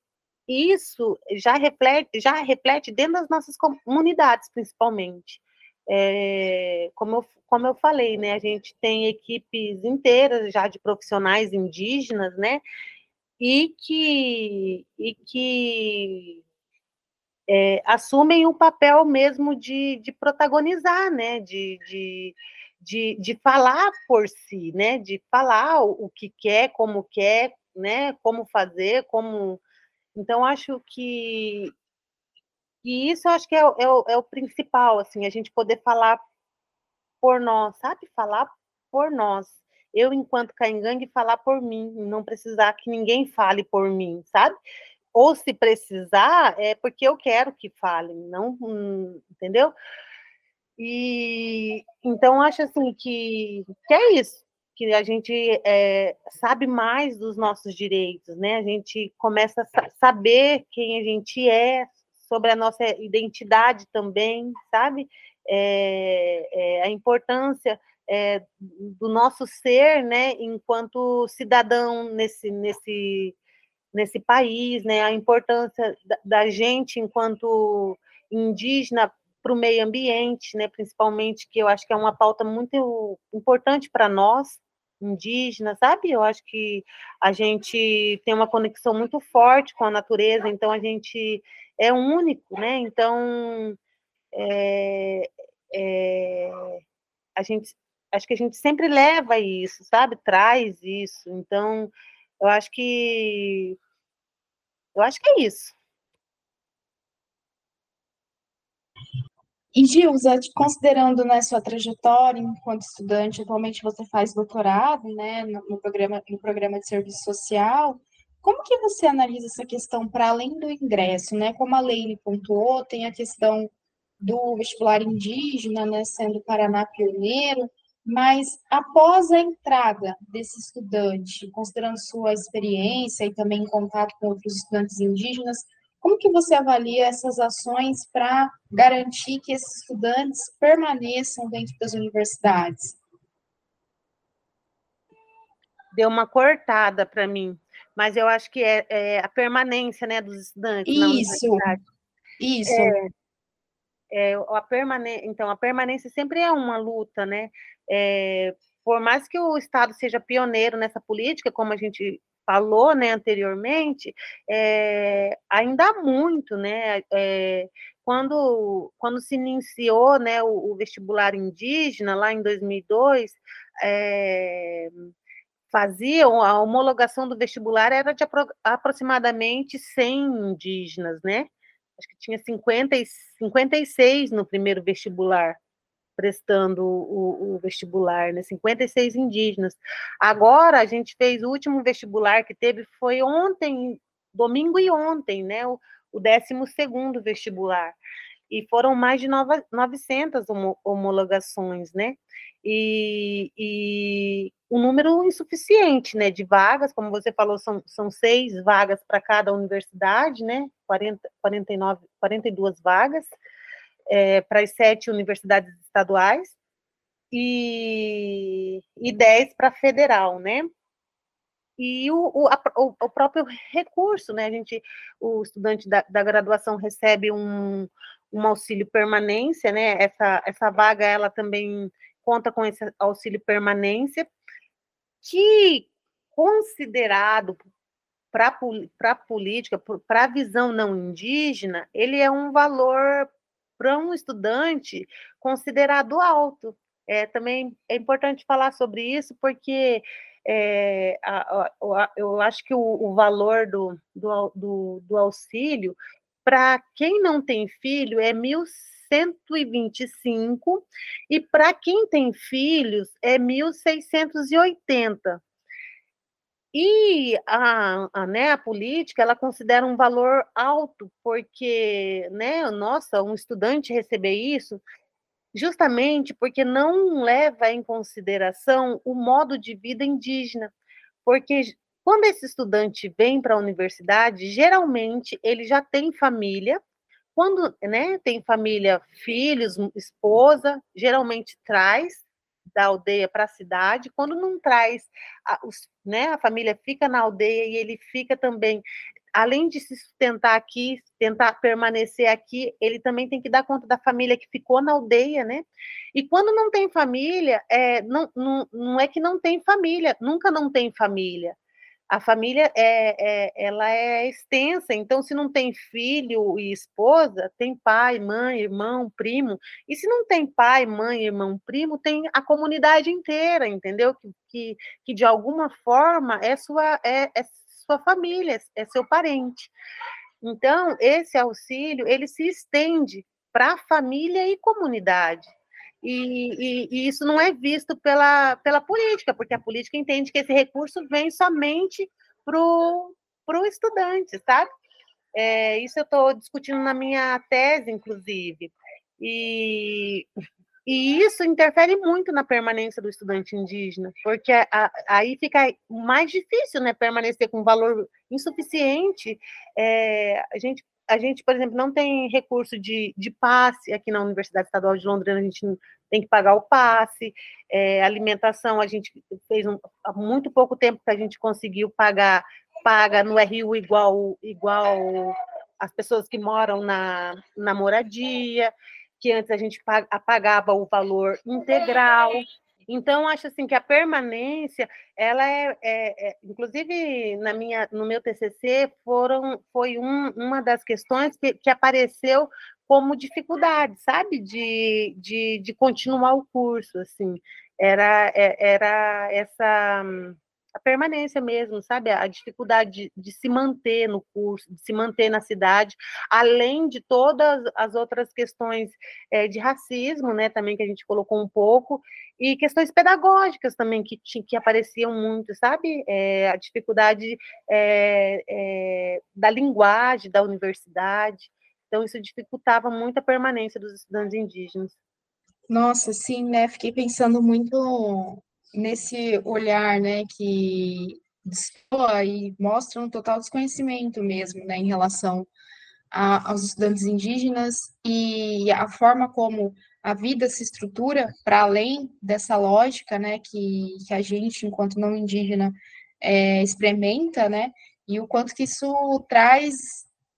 isso já reflete, já reflete dentro das nossas comunidades, principalmente. É, como, eu, como eu falei, né, a gente tem equipes inteiras já de profissionais indígenas, né, e que, e que é, assumem o papel mesmo de, de protagonizar, né, de, de de, de falar por si, né? De falar o, o que quer, como quer, né? Como fazer, como. Então, acho que, e isso acho que é, é, o, é o principal, assim, a gente poder falar por nós, sabe? Falar por nós. Eu, enquanto caingangue, falar por mim, não precisar que ninguém fale por mim, sabe? Ou se precisar, é porque eu quero que falem, não, hum, entendeu? E então acho assim que, que é isso, que a gente é, sabe mais dos nossos direitos, né? A gente começa a saber quem a gente é, sobre a nossa identidade também, sabe? É, é, a importância é, do nosso ser, né? Enquanto cidadão nesse nesse nesse país, né? A importância da, da gente enquanto indígena para o meio ambiente, né, principalmente, que eu acho que é uma pauta muito importante para nós, indígenas, sabe? Eu acho que a gente tem uma conexão muito forte com a natureza, então a gente é único, né? Então, é, é, a gente, acho que a gente sempre leva isso, sabe? Traz isso. Então, eu acho que, eu acho que é isso. E Gilza, considerando né, sua trajetória enquanto estudante, atualmente você faz doutorado né, no, programa, no programa de serviço social, como que você analisa essa questão para além do ingresso, né? Como a Leile pontuou, tem a questão do vestibular indígena, né, sendo Paraná pioneiro, mas após a entrada desse estudante, considerando sua experiência e também em contato com outros estudantes indígenas, como que você avalia essas ações para garantir que esses estudantes permaneçam dentro das universidades? Deu uma cortada para mim, mas eu acho que é, é, a permanência né, dos estudantes isso, na universidade. Isso. É, é, a permane... Então, a permanência sempre é uma luta, né? É, por mais que o Estado seja pioneiro nessa política, como a gente falou né, anteriormente, é, ainda há muito, né? É, quando, quando se iniciou né, o, o, vestibular indígena, lá em 2002, é, faziam a homologação do vestibular era de apro aproximadamente 100 indígenas, né? Acho que tinha 50 e 56 no primeiro vestibular prestando o, o, vestibular, né? 56 indígenas. Agora a gente fez o último vestibular que teve foi ontem, domingo e ontem, né? O, o 12 vestibular. E foram mais de 900 homologações, né? E, e um número insuficiente, né? De vagas, como você falou, são, são seis vagas para cada universidade, né? 40, 49, 42 vagas é, para as sete universidades estaduais e, e 10 para federal, né? E o, o, a, o, próprio recurso, né? A gente, o estudante da, da graduação recebe um, um auxílio permanência, né? Essa, essa vaga, ela também conta com esse auxílio permanência, que considerado para a política, para a visão não indígena, ele é um valor para um estudante considerado alto. É, também é importante falar sobre isso, porque é, a, a, eu acho que o, o valor do, do, do, do auxílio, para quem não tem filho, é 1.125, e para quem tem filhos, é 1.680. E a, a, né, a política, ela considera um valor alto, porque, né, nossa, um estudante receber isso, justamente porque não leva em consideração o modo de vida indígena. Porque quando esse estudante vem para a universidade, geralmente ele já tem família, quando né, tem família, filhos, esposa, geralmente traz, da aldeia para a cidade, quando não traz, a, os, né, a família fica na aldeia e ele fica também, além de se sustentar aqui, tentar permanecer aqui, ele também tem que dar conta da família que ficou na aldeia, né? E quando não tem família, é, não, não, não é que não tem família, nunca não tem família a família é, é, ela é extensa, então se não tem filho e esposa, tem pai, mãe, irmão, primo, e se não tem pai, mãe, irmão, primo, tem a comunidade inteira, entendeu? Que, que, que de alguma forma é sua, é, é sua família, é seu parente. Então, esse auxílio, ele se estende para família e comunidade. E, e, e, isso não é visto pela, pela política, porque a política entende que esse recurso vem somente para o estudante, sabe? É, isso eu estou discutindo na minha tese, inclusive. E, e isso interfere muito na permanência do estudante indígena, porque a, a, aí fica mais difícil né, permanecer com valor insuficiente. É, a gente a gente, por exemplo, não tem recurso de, de passe aqui na Universidade Estadual de Londrina, a gente tem que pagar o passe, é, alimentação, a gente fez um, há muito pouco tempo que a gente conseguiu pagar, paga no RU igual, igual as pessoas que moram na, na moradia, que antes a gente pagava o valor integral, então, acho assim que a permanência, ela é, é, é inclusive na minha, no meu TCC, foram, foi um, uma das questões que, que apareceu como dificuldade, sabe, de, de, de continuar o curso, assim, era, é, era essa a permanência mesmo, sabe? A dificuldade de, de, se manter no curso, de se manter na cidade, além de todas as outras questões é, de racismo, né? Também que a gente colocou um pouco, e questões pedagógicas também que, que apareciam muito, sabe? É, a dificuldade é, da linguagem da universidade. Então, isso dificultava muito a permanência dos estudantes indígenas. Nossa, sim, né? Fiquei pensando muito nesse olhar, né, que destoa e mostra um total desconhecimento mesmo, né, em relação a, aos estudantes indígenas e a forma como a vida se estrutura para além dessa lógica, né, que, que a gente, enquanto não indígena, é, experimenta, né, e o quanto que isso traz,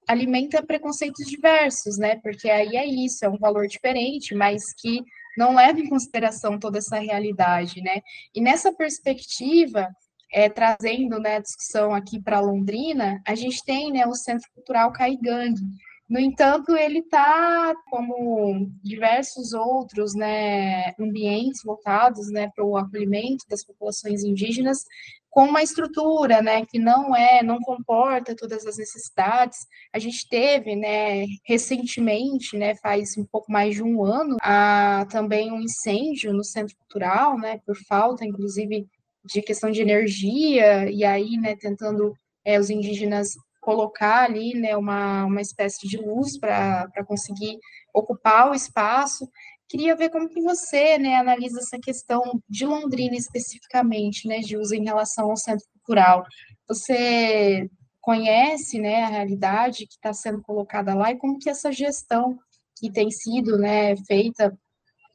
alimenta preconceitos diversos, né, porque aí é isso, é um valor diferente, mas que não leva em consideração toda essa realidade, né? E nessa perspectiva, é, trazendo né, a discussão aqui para Londrina, a gente tem né, o Centro Cultural Caigangue. No entanto, ele está, como diversos outros né, ambientes voltados né, para o acolhimento das populações indígenas, com uma estrutura, né, que não é, não comporta todas as necessidades. A gente teve, né, recentemente, né, faz um pouco mais de um ano, a, também um incêndio no Centro Cultural, né, por falta, inclusive, de questão de energia, e aí, né, tentando é, os indígenas colocar ali, né, uma, uma espécie de luz para conseguir ocupar o espaço, Queria ver como que você, né, analisa essa questão de Londrina especificamente, né, de uso em relação ao centro cultural. Você conhece, né, a realidade que está sendo colocada lá e como que essa gestão que tem sido, né, feita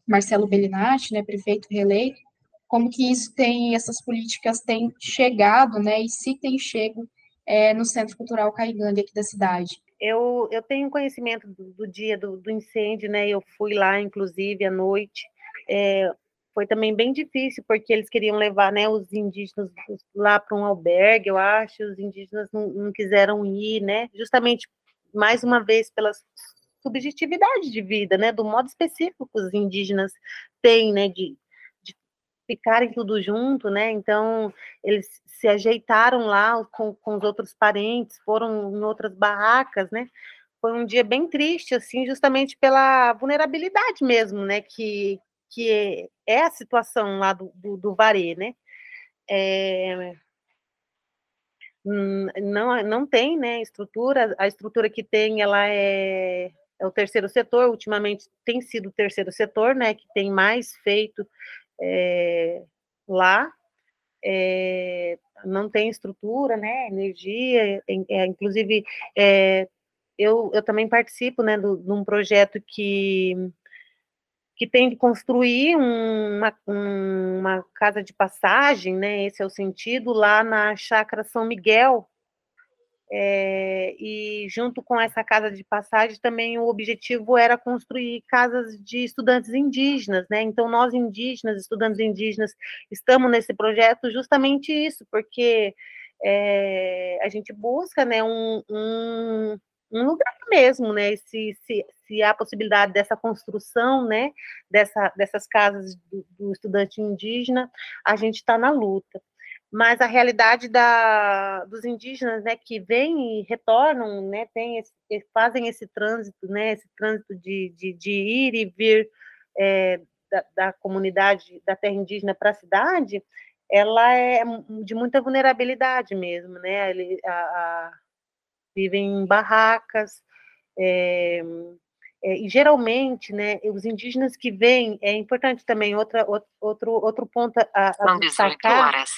Marcelo Bellinati, né, prefeito reeleito, como que isso tem, essas políticas têm chegado, né, e se tem chego é, no Centro Cultural Caigande aqui da cidade. Eu, eu tenho conhecimento do, do dia do, do, incêndio, né? Eu fui lá, inclusive, à noite. É, foi também bem difícil, porque eles queriam levar né, os indígenas lá para um albergue, eu acho, os indígenas não, não, quiseram ir, né? Justamente, mais uma vez, pela subjetividade de vida, né? Do modo específico que os indígenas têm, né? De, ficarem tudo junto, né? Então, eles se ajeitaram lá com, com os outros parentes, foram em outras barracas, né? Foi um dia bem triste, assim, justamente pela vulnerabilidade mesmo, né? Que, que é a situação lá do, do, do Varê, né? É, não, não tem, né, estrutura, a estrutura que tem, ela é, é o terceiro setor, ultimamente tem sido o terceiro setor, né, que tem mais feito é, lá, é, não tem estrutura, né, energia, é, inclusive eu, eu também participo, né, do, de um projeto que que tem de construir uma, uma casa de passagem, né? Esse é o sentido, lá na Chácara São Miguel, é, e junto com essa casa de passagem também o objetivo era construir casas de estudantes indígenas, né? Então nós indígenas, estudantes indígenas, estamos nesse projeto justamente isso, porque é, a gente busca, né, um, um, um lugar mesmo, né? Se, se, se há possibilidade dessa construção, né, dessa, dessas casas do, do estudante indígena, a gente está na luta mas a realidade da, dos indígenas, né, que vêm e retornam, né, esse, fazem esse trânsito, né, esse trânsito de, de, de ir e vir é, da, da, comunidade da terra indígena para a cidade, ela é de muita vulnerabilidade mesmo, né, Ele, a, a, vivem em barracas, é, é, e geralmente, né, os indígenas que vêm, é importante também, outra, outro, outro ponto a, a destacar, horas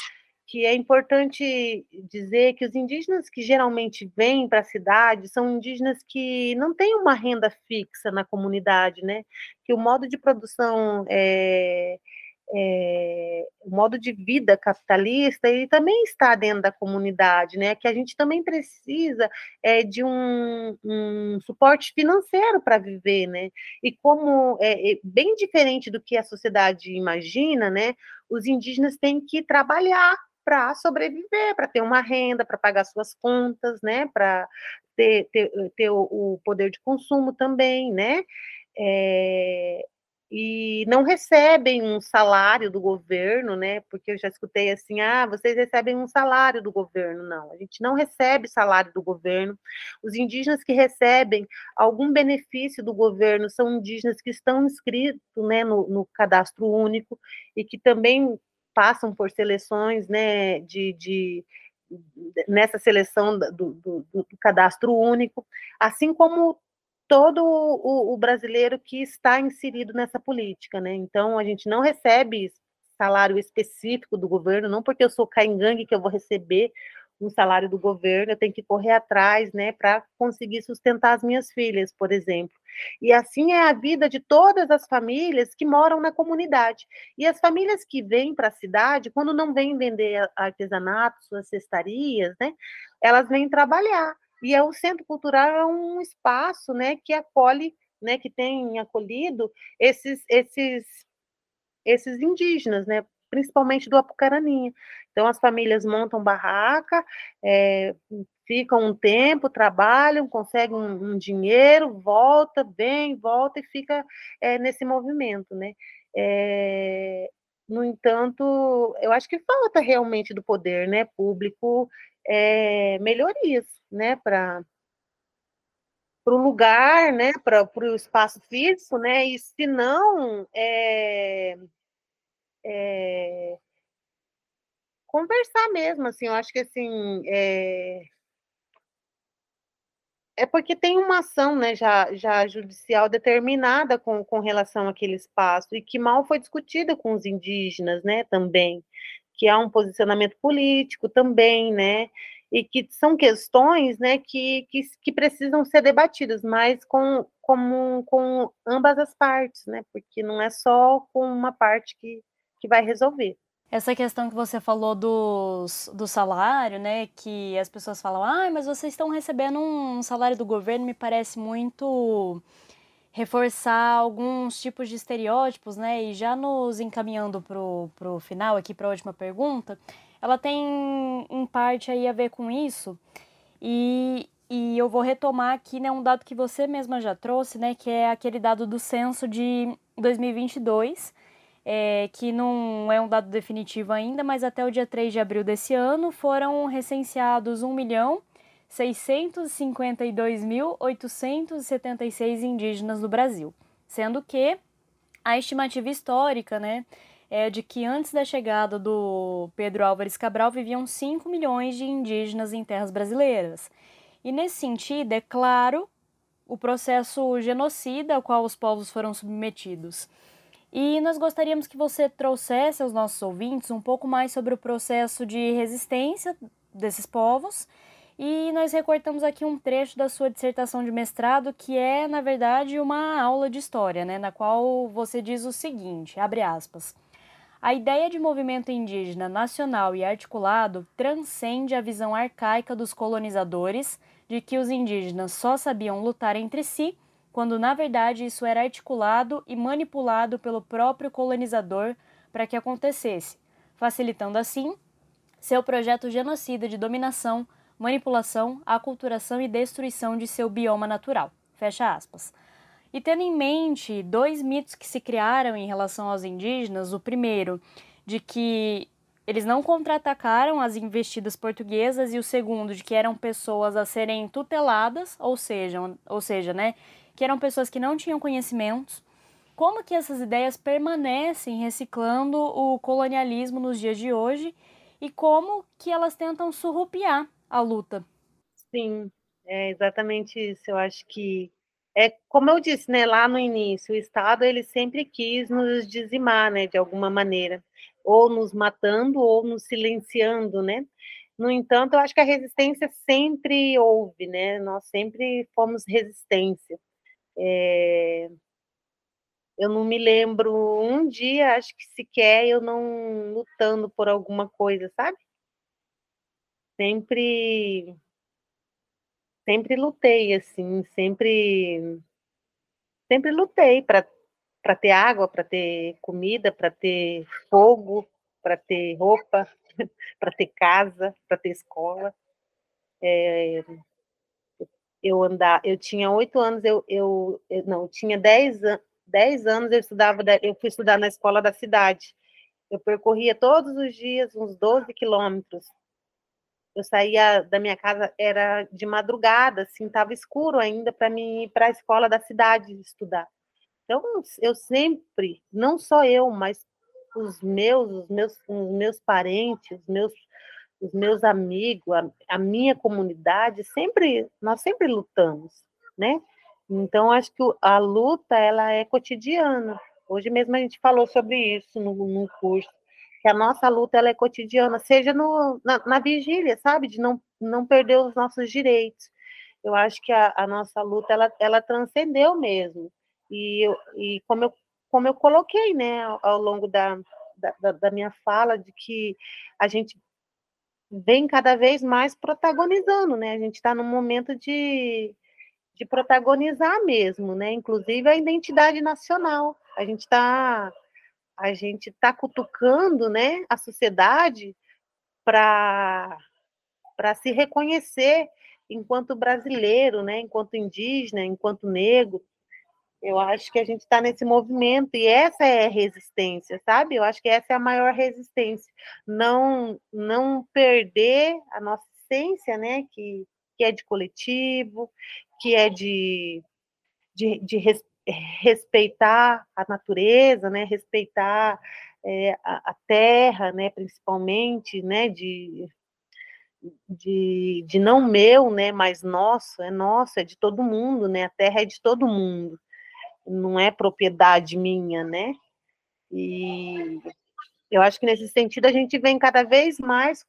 que é importante dizer que os indígenas que geralmente vêm para a cidade são indígenas que não têm uma renda fixa na comunidade, né? Que o modo de produção é, é, o modo de vida capitalista ele também está dentro da comunidade, né? Que a gente também precisa é, de um, um suporte financeiro para viver, né? E como é, é bem diferente do que a sociedade imagina, né? Os indígenas têm que trabalhar para sobreviver, para ter uma renda, para pagar suas contas, né? Para ter, ter, ter o, o, poder de consumo também, né? É, e não recebem um salário do governo, né? Porque eu já escutei assim: ah, vocês recebem um salário do governo. Não, a gente não recebe salário do governo. Os indígenas que recebem algum benefício do governo são indígenas que estão inscritos né, no, no cadastro único e que também passam por seleções né, de, de nessa seleção do, do, do, cadastro único, assim como todo o, o, brasileiro que está inserido nessa política, né? Então a gente não recebe salário específico do governo, não porque eu sou caingangue que eu vou receber um salário do governo, eu tenho que correr atrás, né, para conseguir sustentar as minhas filhas, por exemplo. E assim é a vida de todas as famílias que moram na comunidade. E as famílias que vêm para a cidade, quando não vêm vender artesanato, suas cestarias, né, elas vêm trabalhar. E é o centro cultural é um espaço, né, que acolhe, né, que tem acolhido esses esses esses indígenas, né, principalmente do Apucaraninha. Então as famílias montam barraca, é, ficam um tempo, trabalham, conseguem um, um, dinheiro, volta, vem, volta e fica é, nesse movimento, né? É, no entanto, eu acho que falta realmente do poder, né, público, melhorias, né, para para o lugar, né, para o espaço físico, né, e se não, é, é, conversar mesmo, assim, eu acho que, assim, é, é porque tem uma ação, né, já, já judicial determinada com, com relação àquele espaço, e que mal foi discutida com os indígenas, né, também, que há um posicionamento político também, né, e que são questões né, que, que, que precisam ser debatidas, mas com, com, com ambas as partes, né, porque não é só com uma parte que, que vai resolver. Essa questão que você falou dos, do salário, né? Que as pessoas falam, ah, mas vocês estão recebendo um salário do governo, me parece muito reforçar alguns tipos de estereótipos, né? E já nos encaminhando para o final aqui, para a última pergunta, ela tem em parte aí a ver com isso. E, e eu vou retomar aqui né, um dado que você mesma já trouxe, né, que é aquele dado do censo de 2022, é, que não é um dado definitivo ainda, mas até o dia 3 de abril desse ano foram recenseados 1 milhão 652.876 indígenas no Brasil, sendo que a estimativa histórica, né, é de que antes da chegada do Pedro Álvares Cabral viviam 5 milhões de indígenas em terras brasileiras. E nesse sentido, é claro o processo genocida ao qual os povos foram submetidos. E nós gostaríamos que você trouxesse aos nossos ouvintes um pouco mais sobre o processo de resistência desses povos. E nós recortamos aqui um trecho da sua dissertação de mestrado, que é, na verdade, uma aula de história, né, na qual você diz o seguinte, abre aspas: a ideia de movimento indígena nacional e articulado transcende a visão arcaica dos colonizadores de que os indígenas só sabiam lutar entre si, quando na verdade isso era articulado e manipulado pelo próprio colonizador para que acontecesse, facilitando assim seu projeto genocida de dominação, manipulação, aculturação e destruição de seu bioma natural. Fecha aspas. E tendo em mente dois mitos que se criaram em relação aos indígenas, o primeiro, de que eles não contra-atacaram as investidas portuguesas, e o segundo, de que eram pessoas a serem tuteladas, ou seja, ou seja, né, que eram pessoas que não tinham conhecimentos. Como que essas ideias permanecem reciclando o colonialismo nos dias de hoje e como que elas tentam surrupiar a luta? Sim, é exatamente isso. Eu acho que é como eu disse, né, lá no início, o Estado ele sempre quis nos dizimar, né, de alguma maneira, ou nos matando ou nos silenciando, né? No entanto, eu acho que a resistência sempre houve, né? Nós sempre fomos resistência. É... Eu não me lembro um dia, acho que sequer eu não lutando por alguma coisa, sabe? Sempre sempre lutei, assim, sempre, sempre lutei para para ter água, para ter comida, para ter fogo, para ter roupa, [LAUGHS] para ter casa, para ter escola. É, eu andar, eu tinha oito anos, eu, eu, eu, não, tinha dez, 10 anos eu estudava, eu fui estudar na escola da cidade. Eu percorria todos os dias uns 12 quilômetros. Eu saía da minha casa, era de madrugada, assim, estava escuro ainda para mim ir para a escola da cidade estudar. Então, eu sempre, não só eu, mas os meus, os meus, os meus parentes, os meus, os meus amigos, a, a minha comunidade, sempre, nós sempre lutamos, né? Então, acho que a luta, ela é cotidiana. Hoje mesmo a gente falou sobre isso no, no curso, que a nossa luta, ela é cotidiana, seja no, na, na vigília, sabe? De não, não perder os nossos direitos. Eu acho que a, a nossa luta, ela, ela transcendeu mesmo. E, e como, eu, como eu coloquei, né, ao, ao longo da, da, da minha fala, de que a gente vem cada vez mais protagonizando, né? A gente está num momento de, de protagonizar mesmo, né? Inclusive a identidade nacional. A gente está a gente está cutucando, né, a sociedade para para se reconhecer enquanto brasileiro, né, enquanto indígena, enquanto negro. Eu acho que a gente está nesse movimento e essa é a resistência, sabe? Eu acho que essa é a maior resistência, não não perder a nossa essência, né? Que, que é de coletivo, que é de, de, de res, respeitar a natureza, né? Respeitar é, a, a, terra, né? Principalmente, né? De de, de não meu, né, mas nosso, é nosso, é de todo mundo, né, a terra é de todo mundo não é propriedade minha, né? E eu acho que nesse sentido a gente vem cada vez mais,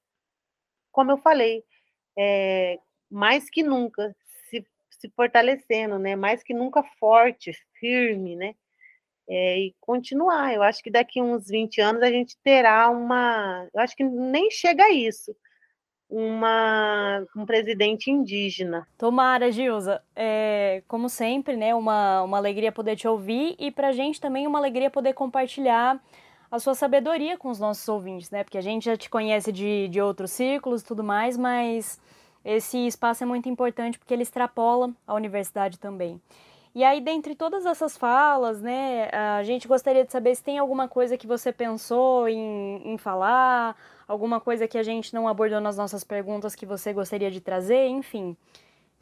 como eu falei, é, mais que nunca se, se fortalecendo, né? Mais que nunca forte, firme, né? É, e continuar. Eu acho que daqui uns 20 anos a gente terá uma. Eu acho que nem chega a isso, uma, um presidente indígena. Tomara, Gilza. É, como sempre, né, uma, uma alegria poder te ouvir e para a gente também uma alegria poder compartilhar a sua sabedoria com os nossos ouvintes, né? Porque a gente já te conhece de, de outros círculos e tudo mais, mas esse espaço é muito importante porque ele extrapola a universidade também. E aí, dentre todas essas falas, né, a gente gostaria de saber se tem alguma coisa que você pensou em, em falar, alguma coisa que a gente não abordou nas nossas perguntas que você gostaria de trazer, enfim.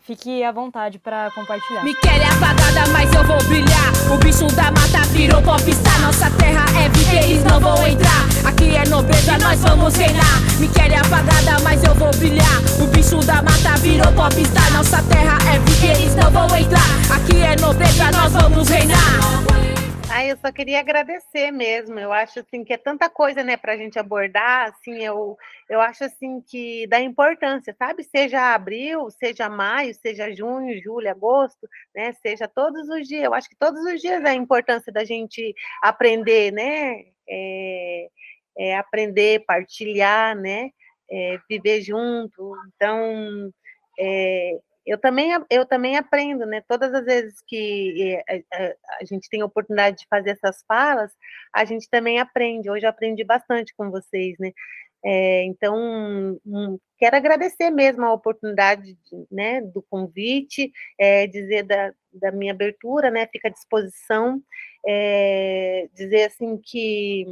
Fique à vontade para compartilhar. Me quer apagada, mas eu vou brilhar. O bicho da mata virou popstar. Nossa terra é vida, eles não vão entrar. Aqui é nobreza, nós vamos reinar. Me quer apagada, mas eu vou brilhar. O bicho da mata virou popstar. Nossa terra é vida, eles não vão entrar. Aqui é nobreza, nós vamos reinar. Ah, eu só queria agradecer mesmo. Eu acho assim que é tanta coisa, né, para a gente abordar. Assim, eu, eu acho assim que dá importância, sabe? Seja abril, seja maio, seja junho, julho, agosto, né? Seja todos os dias. Eu acho que todos os dias é a importância da gente aprender, né? É, é aprender, partilhar, né? É, viver junto. Então, é, eu também, eu também aprendo, né? Todas as vezes que a, gente tem a oportunidade de fazer essas falas, a gente também aprende. Hoje eu aprendi bastante com vocês, né? É, então, um, quero agradecer mesmo a oportunidade de, né, do convite, é, dizer da, da minha abertura, né? Fica à disposição, é, dizer assim que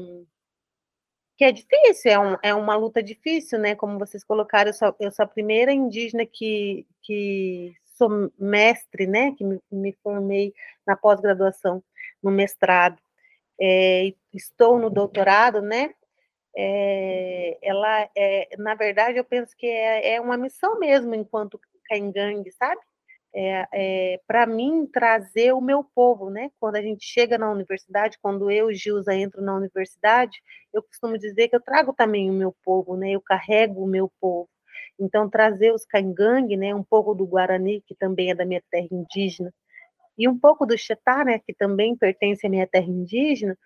que é difícil, é, um, é uma luta difícil, né? Como vocês colocaram, eu sou, eu sou a primeira indígena que, que sou mestre, né? Que me, me formei na pós-graduação, no mestrado. É, estou no doutorado, né? É, ela é, na verdade, eu penso que é, é uma missão mesmo enquanto Caingangue, sabe? É, é para mim trazer o meu povo, né? Quando a gente chega na universidade, quando eu, Gilza, entro na universidade, eu costumo dizer que eu trago também o meu povo, né? Eu carrego o meu povo. Então, trazer os caingangue, né? Um pouco do Guarani, que também é da minha terra indígena, e um pouco do Xetá, né? Que também pertence à minha terra indígena,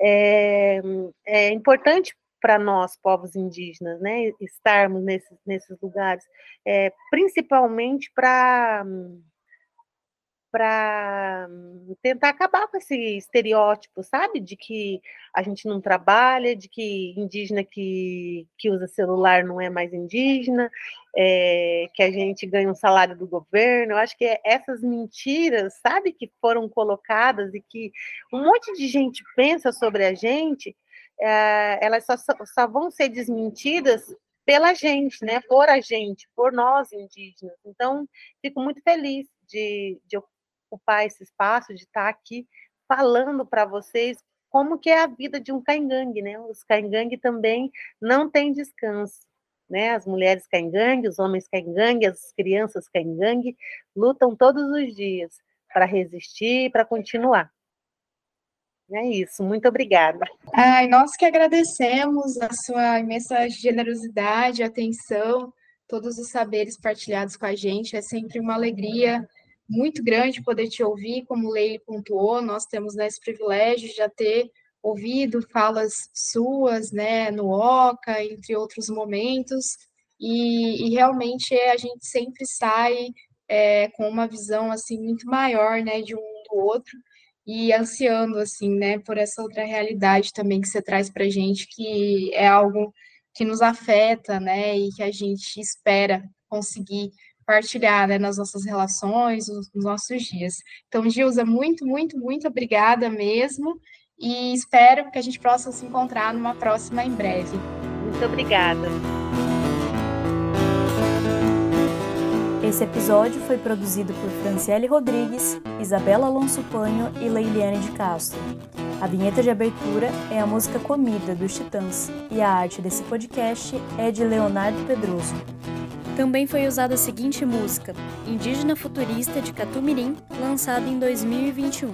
é, é importante para nós, povos indígenas, né, estarmos nesses, nesses lugares, é, principalmente para para tentar acabar com esse estereótipo, sabe? De que a gente não trabalha, de que indígena que, que usa celular não é mais indígena, é, que a gente ganha um salário do governo. Eu acho que é essas mentiras, sabe, que foram colocadas e que um monte de gente pensa sobre a gente, é, elas só, só vão ser desmentidas pela gente, né? Por a gente, por nós indígenas. Então, fico muito feliz de, de ocupar esse espaço, de estar aqui falando para vocês como que é a vida de um caingangue, né? Os caingangue também não têm descanso, né? As mulheres caingangue, os homens caingangue, as crianças caingangue lutam todos os dias para resistir, para continuar. É isso, muito obrigada. Ai, nós que agradecemos a sua imensa generosidade, atenção, todos os saberes partilhados com a gente. É sempre uma alegria muito grande poder te ouvir, como o Leile pontuou, nós temos né, esse privilégio de já ter ouvido falas suas, né, no OCA, entre outros momentos, e, e realmente a gente sempre sai é, com uma visão, assim, muito maior, né, de um do outro, e ansiando, assim, né, por essa outra realidade também que você traz para gente, que é algo que nos afeta, né, e que a gente espera conseguir partilhar né, nas nossas relações, nos, nos nossos dias. Então, Gilza, muito, muito, muito obrigada mesmo e espero que a gente possa se encontrar numa próxima em breve. Muito obrigada. Esse episódio foi produzido por Franciele Rodrigues, Isabela Alonso Panho e Leiliane de Castro. A vinheta de abertura é a música Comida, dos Titãs, e a arte desse podcast é de Leonardo Pedroso. Também foi usada a seguinte música, Indígena Futurista de Catumirim, lançada em 2021.